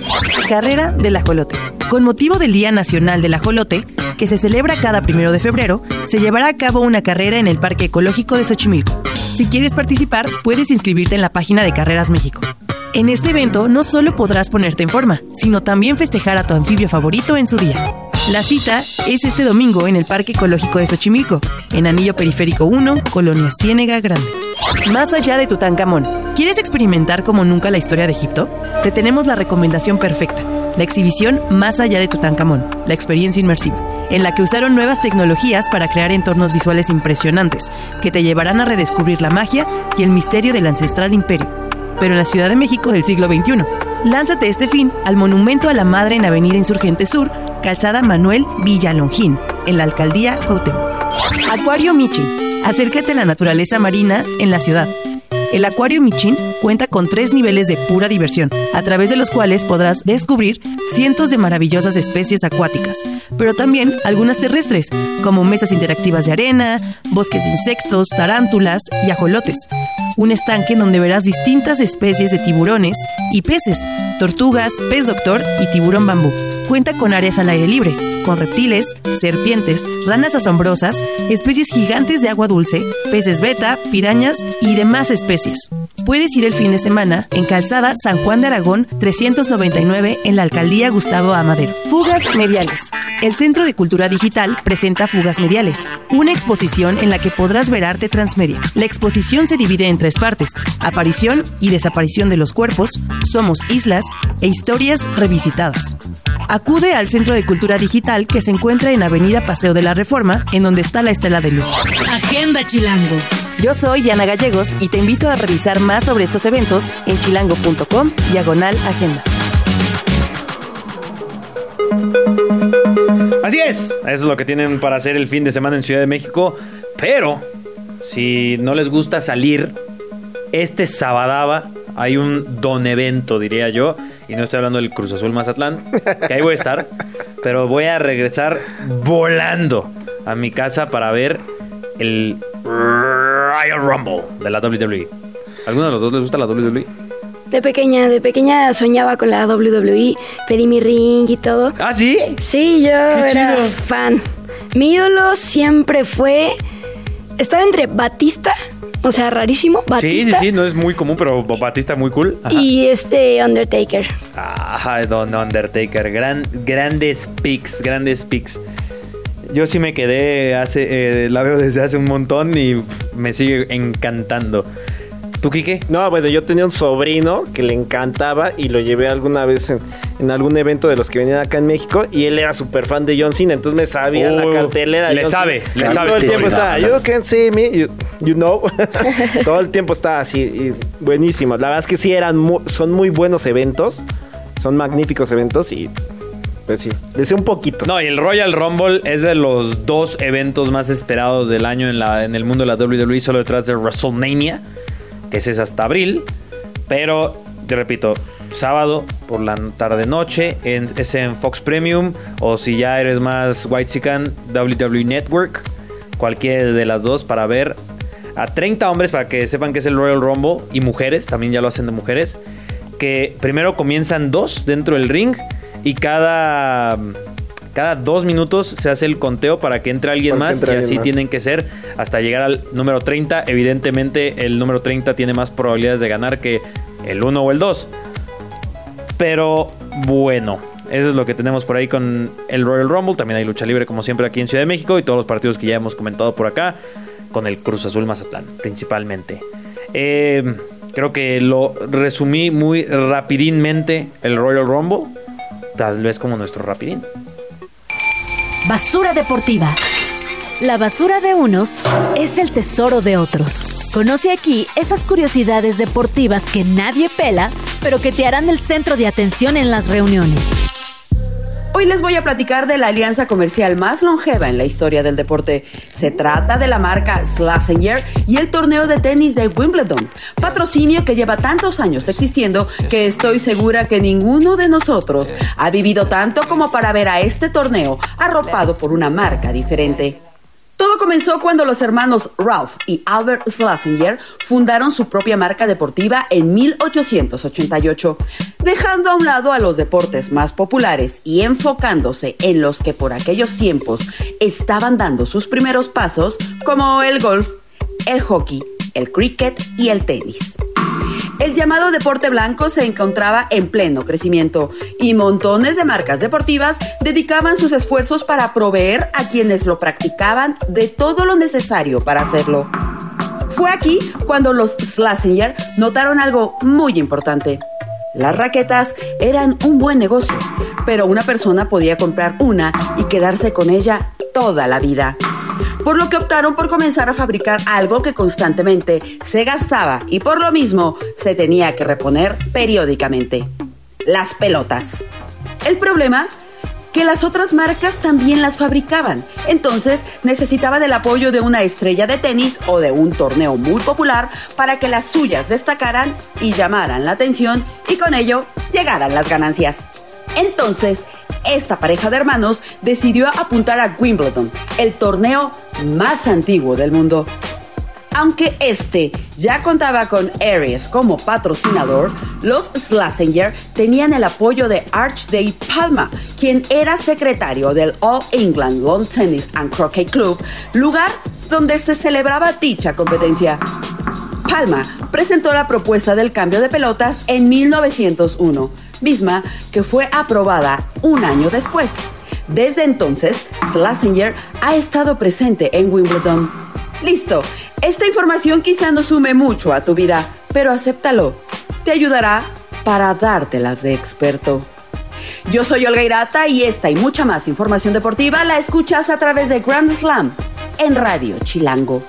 Carrera del Ajolote. Con motivo del Día Nacional del Ajolote, que se celebra cada primero de febrero, se llevará a cabo una carrera en el Parque Ecológico de Xochimilco. Si quieres participar, puedes inscribirte en la página de Carreras México. En este evento no solo podrás ponerte en forma, sino también festejar a tu anfibio favorito en su día. La cita es este domingo en el Parque Ecológico de Xochimilco, en Anillo Periférico 1, Colonia Ciénega Grande. Más allá de Tutankamón, ¿quieres experimentar como nunca la historia de Egipto? Te tenemos la recomendación perfecta, la exhibición Más allá de Tutankamón, la experiencia inmersiva, en la que usaron nuevas tecnologías para crear entornos visuales impresionantes, que te llevarán a redescubrir la magia y el misterio del ancestral imperio pero en la Ciudad de México del siglo XXI. Lánzate este fin al Monumento a la Madre en Avenida Insurgente Sur, Calzada Manuel Villalongín, en la Alcaldía Cuauhtémoc. Acuario Michin. Acércate a la naturaleza marina en la ciudad. El Acuario Michin cuenta con tres niveles de pura diversión, a través de los cuales podrás descubrir cientos de maravillosas especies acuáticas, pero también algunas terrestres, como mesas interactivas de arena, bosques de insectos, tarántulas y ajolotes. Un estanque donde verás distintas especies de tiburones y peces, tortugas, pez doctor y tiburón bambú. Cuenta con áreas al aire libre, con reptiles, serpientes, ranas asombrosas, especies gigantes de agua dulce, peces beta, pirañas y demás especies. Puedes ir el fin de semana en Calzada San Juan de Aragón 399 en la Alcaldía Gustavo Amadero. Fugas Mediales. El Centro de Cultura Digital presenta Fugas Mediales, una exposición en la que podrás ver arte transmedia. La exposición se divide en tres partes, aparición y desaparición de los cuerpos, somos islas e historias revisitadas. Acude al Centro de Cultura Digital que se encuentra en Avenida Paseo de la Reforma, en donde está la Estela de Luz. Agenda Chilango. Yo soy Diana Gallegos y te invito a revisar más sobre estos eventos en chilango.com diagonal agenda. Así es, eso es lo que tienen para hacer el fin de semana en Ciudad de México. Pero, si no les gusta salir, este sabadaba hay un don evento, diría yo. Y no estoy hablando del Cruz Azul Mazatlán, que ahí voy a estar. pero voy a regresar volando a mi casa para ver el Royal Rumble de la WWE. ¿Alguno de los dos les gusta la WWE? De pequeña, de pequeña soñaba con la WWE, pedí mi ring y todo. ¿Ah, sí? Sí, yo era fan. Mi ídolo siempre fue... Estaba entre Batista, o sea, rarísimo, Batista. Sí, sí, sí, no es muy común, pero Batista muy cool. Ajá. Y este Undertaker. Ajá, Don Undertaker. Gran, grandes picks, grandes picks. Yo sí me quedé hace, eh, la veo desde hace un montón y me sigue encantando. ¿Tú, Quique? No, bueno, yo tenía un sobrino que le encantaba y lo llevé alguna vez en, en algún evento de los que venían acá en México y él era súper fan de John Cena, entonces me sabía la Uh, cartelera. le John sabe, Cena. le sabe. Todo el tiempo estaba, you can see me, you, you know. todo el tiempo estaba así, y buenísimo. La verdad es que sí, eran mu- son muy buenos eventos, son magníficos eventos y pues sí, deseo un poquito. No, y el Royal Rumble es de los dos eventos más esperados del año en, la, en el mundo de la WWE, solo detrás de WrestleMania, ese es hasta abril. Pero, te repito, sábado por la tarde-noche, en, es en Fox Premium, o si ya eres más White Sican, WWE Network, cualquiera de las dos para ver a 30 hombres para que sepan que es el Royal Rumble y mujeres, también ya lo hacen de mujeres, que primero comienzan dos dentro del ring y cada cada dos minutos se hace el conteo para que entre alguien Para más entre y alguien así más. tienen que ser hasta llegar al número 30. Evidentemente el número 30 tiene más probabilidades de ganar que el 1 o el 2. Pero bueno, eso es lo que tenemos por ahí con el Royal Rumble. También hay lucha libre como siempre aquí en Ciudad de México y todos los partidos que ya hemos comentado por acá con el Cruz Azul Mazatlán principalmente. Eh, creo que lo resumí muy rapidinmente el Royal Rumble. Tal vez como nuestro rapidín. Basura deportiva. La basura de unos es el tesoro de otros. Conoce aquí esas curiosidades deportivas que nadie pela, pero que te harán el centro de atención en las reuniones. Hoy les voy a platicar de la alianza comercial más longeva en la historia del deporte. Se trata de la marca Schlesinger y el torneo de tenis de Wimbledon, patrocinio que lleva tantos años existiendo que estoy segura que ninguno de nosotros ha vivido tanto como para ver a este torneo arropado por una marca diferente. Todo comenzó cuando los hermanos Ralph y Albert Schlesinger fundaron su propia marca deportiva en 1888, dejando a un lado a los deportes más populares y enfocándose en los que por aquellos tiempos estaban dando sus primeros pasos, como el golf, el hockey el cricket y el tenis. El llamado deporte blanco se encontraba en pleno crecimiento y montones de marcas deportivas dedicaban sus esfuerzos para proveer a quienes lo practicaban de todo lo necesario para hacerlo. Fue aquí cuando los Schlesinger notaron algo muy importante. Las raquetas eran un buen negocio, pero una persona podía comprar una y quedarse con ella toda la vida por lo que optaron por comenzar a fabricar algo que constantemente se gastaba y por lo mismo se tenía que reponer periódicamente. Las pelotas. El problema que las otras marcas también las fabricaban. Entonces necesitaban el apoyo de una estrella de tenis o de un torneo muy popular para que las suyas destacaran y llamaran la atención y con ello llegaran las ganancias. Entonces, esta pareja de hermanos decidió apuntar a Wimbledon, el torneo más antiguo del mundo. Aunque este ya contaba con Aries como patrocinador, los Schlesinger tenían el apoyo de Archday Palma, quien era secretario del All England Lawn Tennis and Croquet Club, lugar donde se celebraba dicha competencia. Palma presentó la propuesta del cambio de pelotas en 1901, misma que fue aprobada un año después. Desde entonces, Schlesinger ha estado presente en Wimbledon. Listo, esta información quizá no sume mucho a tu vida, pero acéptalo. Te ayudará para dártelas de experto. Yo soy Olga Irata y esta y mucha más información deportiva la escuchas a través de Grand Slam en Radio Chilango.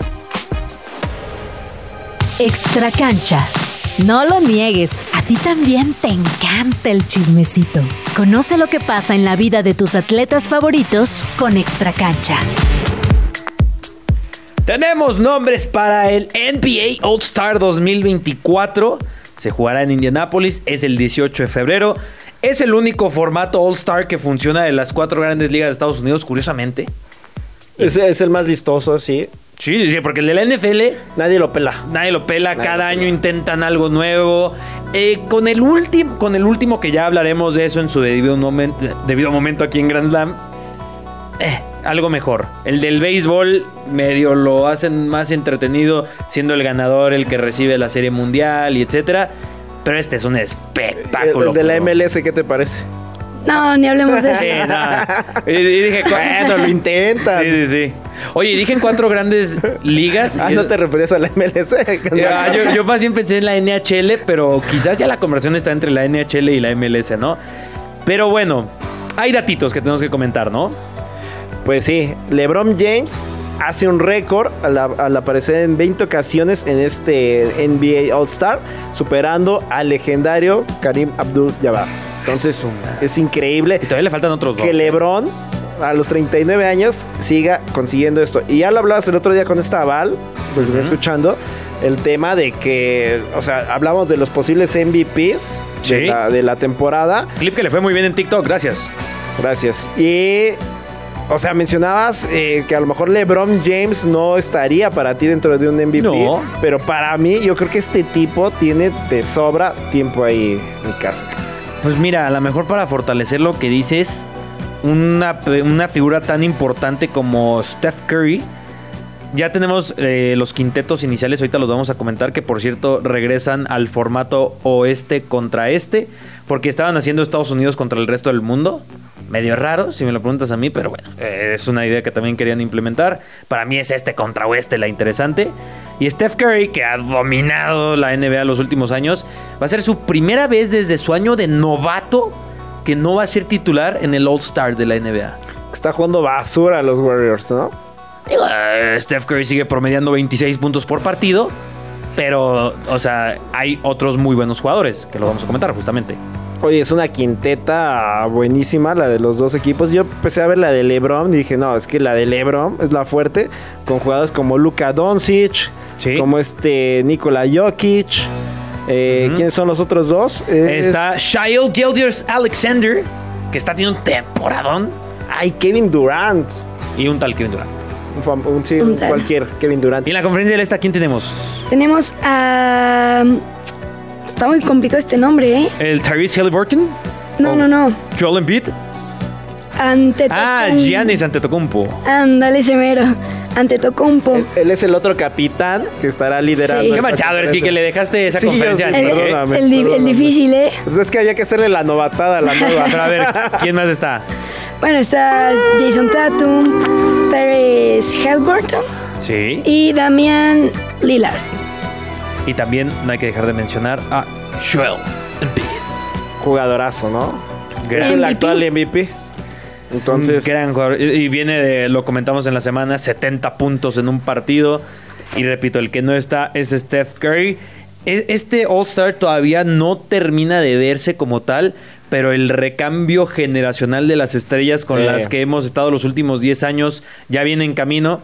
Extra cancha. No lo niegues, a ti también te encanta el chismecito. Conoce lo que pasa en la vida de tus atletas favoritos con Extra Cancha. Tenemos nombres para el NBA All Star 2024. Se jugará en Indianápolis, es el 18 de febrero. Es el único formato All Star que funciona de las cuatro grandes ligas de Estados Unidos, curiosamente. Es el más vistoso, sí. Sí, sí, sí, porque el de la NFL Nadie lo pela. nadie lo pela, Nadie cada lo año intentan algo nuevo. Eh, con, el último, con el último que ya hablaremos de eso en su debido, momen- debido momento aquí en Grand Slam, eh, algo mejor. El del béisbol medio lo hacen más entretenido, siendo el ganador el que recibe la serie mundial y etcétera. Pero este es un El, espectáculo. el de la. MLS, ¿qué te parece? No, ni hablemos de eso. Sí. Y, y dije, Bueno, lo intentan. Sí, sí, sí. Oye, dije en cuatro grandes ligas. Ah, ¿no te referías a la MLS? Ah, yo, yo más bien pensé en la NHL, pero quizás ya la conversión está entre la NHL y la MLS, ¿no? Pero bueno, hay datitos que tenemos que comentar, ¿no? Pues sí, LeBron James hace un récord al, al aparecer en 20 ocasiones en este NBA All Star, superando al legendario Karim Abdul-Jabbar. Entonces, es increíble Y todavía le faltan otros dos. que ¿eh? LeBron a los 39 años siga consiguiendo esto. Y ya lo hablabas el otro día con esta Val, lo venía escuchando, el tema de que, o sea, hablamos de los posibles MVPs Sí. de, la, de la temporada. Clip que le fue muy bien en TikTok, gracias. Gracias. Y, o sea, mencionabas eh, que a lo mejor LeBron James no estaría para ti dentro de un MVP. No. Pero para mí, yo creo que este tipo tiene de sobra tiempo ahí en mi casa. Pues mira, a lo mejor para fortalecer lo que dices, una, una figura tan importante como Steph Curry. Ya tenemos eh, los quintetos iniciales, ahorita los vamos a comentar, que por cierto regresan al formato oeste contra este, porque estaban haciendo Estados Unidos contra el resto del mundo. Medio raro, si me lo preguntas a mí, pero bueno, eh, es una idea que también querían implementar. Para mí es este contra oeste la interesante. Y Steph Curry, que ha dominado la NBA los últimos años, va a ser su primera vez desde su año de novato que no va a ser titular en el All Star de la NBA. Está jugando basura a los Warriors, ¿no? Digo, eh, Steph Curry sigue promediando 26 puntos por partido, pero, o sea, hay otros muy buenos jugadores que lo vamos a comentar justamente. Oye, es una quinteta buenísima la de los dos equipos. Yo empecé a ver la de LeBron y dije, no, es que la de LeBron es la fuerte, con jugadores como Luka Doncic, Sí. como este Nikola Jokic. Eh. ¿Quiénes son los otros dos? Eh, Está Shail Gildiers Alexander, que está teniendo un temporadón, Ay, Kevin Durant. y un tal Kevin Durant. Un, fam- un- sí, Un un tal. cualquier Kevin Durant. Y en la conferencia del esta, ¿quién tenemos? Tenemos a... Está muy complicado este nombre, ¿eh? ¿El Tyrese Halliburton? No, no, no. ¿Joel Embiid? Ante Ah, Giannis Antetokounmpo. Ándale, ese mero. Ante Tocumpo. Él es el otro capitán que estará liderando. Sí. Qué esta manchado eres, que le dejaste esa Sí, conferencia. El, perdóname, el el difícil, ¿eh? Pues es que había que hacerle la novatada a la nueva. Pero a ver, ¿quién más está? Bueno, está Jason Tatum, Paris Halliburton Sí. y Damian Lillard. Y también no hay que dejar de mencionar a Joel Embiid. Jugadorazo, ¿no? Es el MVP. actual MVP. Entonces, Un gran jugador. Y viene de, lo comentamos en la semana, 70 puntos en un partido. Y repito, el que no está es Steph Curry. E- Este All-Star todavía no termina de verse como tal, pero el recambio generacional de las estrellas con las que hemos estado los últimos 10 años ya viene en camino.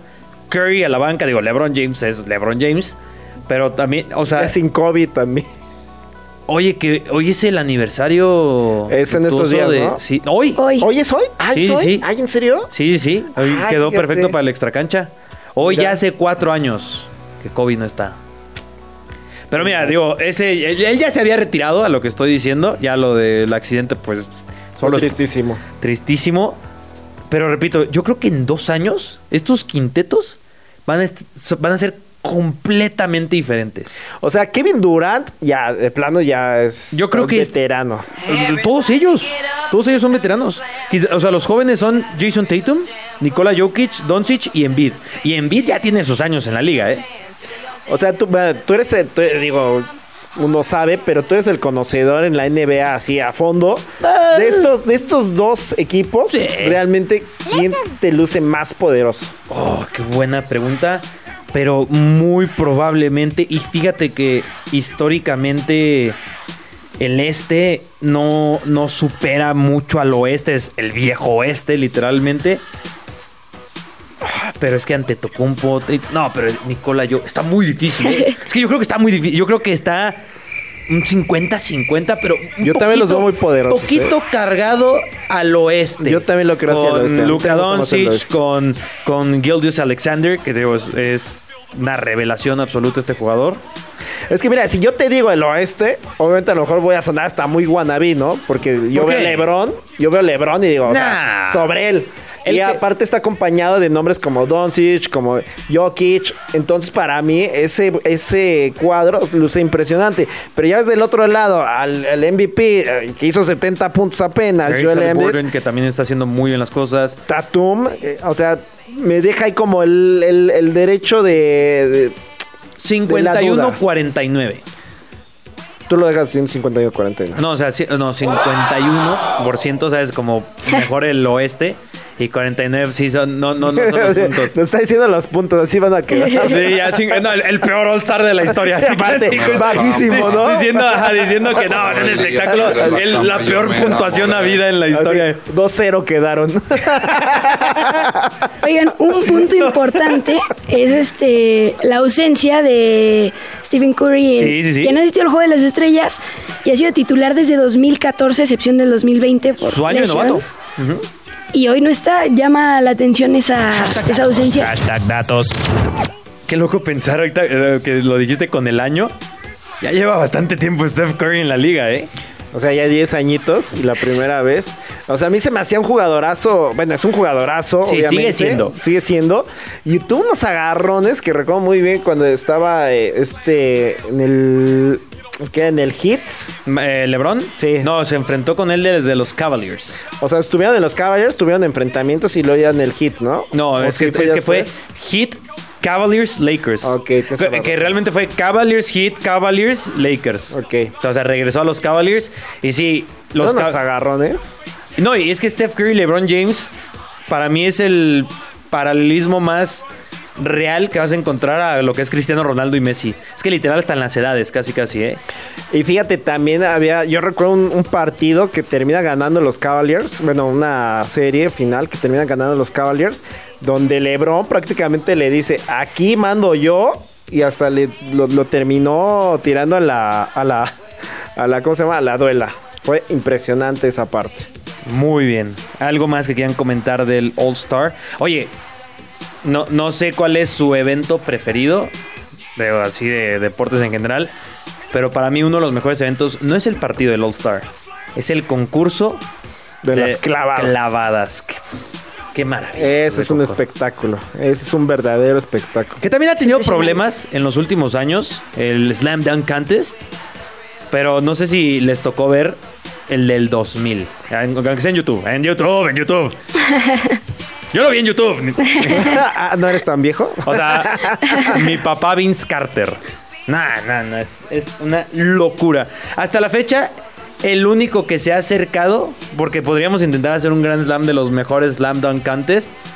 Curry a la banca, digo, LeBron James es LeBron James, pero también, o sea, es sin COVID también. Oye, que hoy es el aniversario. Es en estos días, ¿no? Sí, hoy. Hoy. ¿Hoy es hoy? ¿Ah, Sí, hoy? sí. ¿Ay, en serio? Sí, sí, sí. Hoy Ay, quedó fíjate. perfecto para la extracancha. Hoy Mira. ya hace cuatro años que Kobe no está. Pero mira, digo, ese, él, él ya se había retirado a lo que estoy diciendo. Ya lo del accidente, pues, solo tristísimo. tristísimo. Pero repito, yo creo que en dos años estos quintetos van a, est- van a ser completamente diferentes. O sea, Kevin Durant ya, de plano, ya es Yo creo un que es- veterano. Todos ellos, todos ellos son veteranos. O sea, los jóvenes son Jason Tatum, Nikola Jokic, Doncic y Embiid. Y Embiid ya tiene sus años en la liga, ¿eh? O sea, tú, eres, tú- digo, uno sabe, pero tú eres el conocedor en la NBA así a fondo. De estos, de estos dos equipos, Sí. realmente, ¿quién te luce más poderoso? Oh, qué buena pregunta. Pero muy probablemente, y fíjate que históricamente el este no, no supera mucho al oeste, es el viejo oeste, literalmente. Pero es que ante Tocumpo, no, pero Nicola, yo, está muy difícil. ¿eh? Es que yo creo que está muy difícil. Yo creo que está un 50-50, pero. un Yo también los veo muy poderosos, Poquito cargado al oeste. Yo también lo creo hacia el Con oeste. A mí Luka el Doncic, oeste. con, con Gildius Alexander, que digo, es, una revelación absoluta este jugador. Es que mira, si yo te digo el oeste, obviamente a lo mejor voy a sonar hasta muy wannabe, ¿no? Porque yo ¿Por veo? LeBron, yo veo LeBron y digo, o Nah. sea, sobre él. El y que- aparte está acompañado de nombres como Doncic, como Jokic. Entonces, para mí, ese, ese cuadro luce impresionante. Pero ya desde el otro lado, al, al MVP, eh, que hizo 70 puntos apenas, Joel Embiid, Halliburton, que también está haciendo muy bien las cosas. Tatum, eh, o sea, me deja ahí como el, el- el derecho de, de- 51-49. Tú lo dejas en 51-49. No, o sea, no, 51%, o sea, es como mejor el oeste. Y 49, sí, son, no, no, no son los puntos. Nos está diciendo los puntos, así van a quedar. Sí, ya, sí, no, el, el peor All-Star de la historia. Aparte, bajísimo, ¿no? Diciendo, ajá, diciendo que no, en el espectáculo, el- la peor puntuación a vida en la historia. Así, 2-0 quedaron. Oigan, un punto importante es este la ausencia de Stephen Curry, Sí, sí, sí. quien ha asistido al Juego de las Estrellas y ha sido titular desde 2014, excepción del 2020 por Su año de novato. Y hoy no está, llama la atención esa, esa ausencia. Hashtag datos. Qué loco pensar ahorita eh, que lo dijiste con el año. Ya lleva bastante tiempo Steph Curry en la liga, ¿eh? O sea, ya 10 añitos y la primera vez. O sea, a mí se me hacía un jugadorazo. Bueno, es un jugadorazo, Sí, obviamente. sigue siendo. Sigue siendo. Y tuvo unos agarrones que recuerdo muy bien cuando estaba eh, este en el. ¿Qué? En el hit. Eh, ¿LeBron? Sí. No, se enfrentó con él desde los Cavaliers. O sea, estuvieron en los Cavaliers, tuvieron enfrentamientos y luego ya en el hit, ¿no? No, ¿O es sí que, es que fue? Hit Cavaliers Lakers. Ok, tienes que, que realmente fue Cavaliers Hit Cavaliers Lakers. Ok. O sea, regresó a los Cavaliers y sí, los ¿Fueron Ca- los agarrones. No, y es que Steph Curry y LeBron James para mí es el paralelismo más real que vas a encontrar a lo que es Cristiano Ronaldo y Messi. Es que literal están las edades, casi casi, ¿eh? Y fíjate, también había, yo recuerdo un, un partido que termina ganando los Cavaliers, bueno, una serie final que termina ganando los Cavaliers, donde LeBron prácticamente le dice, aquí mando yo, y hasta le, lo, lo terminó tirando a la, a la, a la, ¿cómo se llama? A la duela. Fue impresionante esa parte. Muy bien. ¿Algo más que quieran comentar del All Star? Oye, no, no sé cuál es su evento preferido, de, así de deportes en general, pero para mí uno de los mejores eventos no es el partido del All Star, es el concurso De las clavadas. Clavadas. Qué, qué maravilla. Ese es un espectáculo. Ese es un verdadero espectáculo. Que también ha tenido problemas en los últimos años, el Slam Dunk Contest. Pero no sé si les tocó ver el del 2000. Aunque sea en YouTube. En YouTube, en YouTube. Yo lo vi en YouTube. Ah, ¿No eres tan viejo? O sea, mi papá Vince Carter. Nah, nah, nah. Es, es una locura. Hasta la fecha, el único que se ha acercado, porque podríamos intentar hacer un gran slam de los mejores slam dunk contests,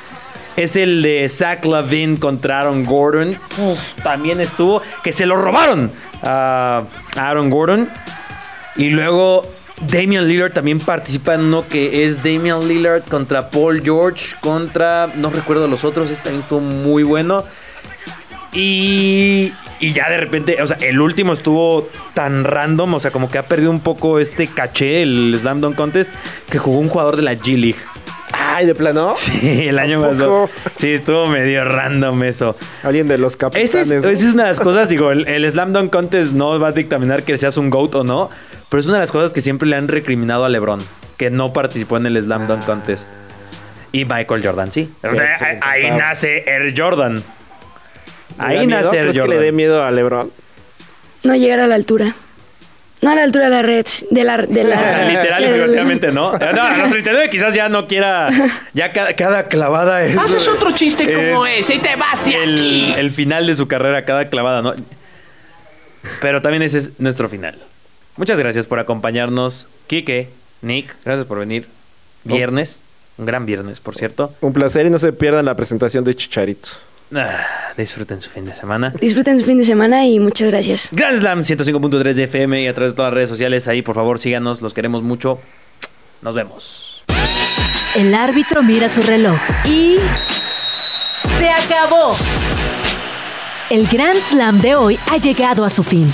es el de Zach Lavin contra Aaron Gordon. Uf, también estuvo, que se lo robaron a Aaron Gordon. Y luego Damian Lillard también participa en uno que es Damian Lillard contra Paul George contra, no recuerdo los otros, este también estuvo muy bueno. Y, y ya de repente, o sea, el último estuvo tan random, o sea, como que ha perdido un poco este caché, el Slam Dunk Contest, que jugó un jugador de la G League. Ay, ¿de plano? Sí, el año pasado. Sí, estuvo medio random eso. Alguien de los Esa capitanes. es, ¿no? esa es una de las cosas, digo, el, el Slam Dunk Contest no va a dictaminar que seas un GOAT o no, pero es una de las cosas que siempre le han recriminado a LeBron, que no participó en el Slam Dunk Contest. Y Michael Jordan, sí. sí, ahí, nace Air Jordan. ¿Le da Ahí nace Air ¿Crees que Jordan. le dé miedo a LeBron? No llegar a la altura. No a la altura de la red. De la, de la, O sea, literal y figurativamente, ¿no? No, a los 39 quizás ya no quiera. Ya cada, cada clavada es. Haces otro chiste como es ese y te vas de el, aquí. el final de su carrera, cada clavada, ¿no? Pero también ese es nuestro final. Muchas gracias por acompañarnos, Kike, Nick, gracias por venir. Viernes, un gran viernes, por cierto. Un placer y no se pierdan la presentación de Chicharito. Ah, disfruten su fin de semana. Disfruten su fin de semana y muchas gracias. Grand Slam 105.3 de FM y a través de todas las redes sociales. Ahí, por favor, síganos, los queremos mucho. Nos vemos. El árbitro mira su reloj y... ¡Se acabó! El Grand Slam de hoy ha llegado a su fin.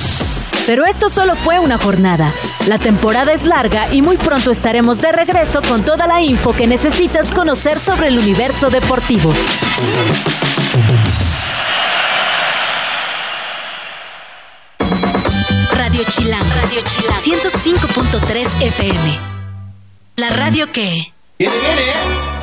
Pero esto solo fue una jornada. La temporada es larga y muy pronto estaremos de regreso con toda la info que necesitas conocer sobre el universo deportivo. Radio Chilán. Radio Chilán. 105.3 FM. La radio que... Viene, viene.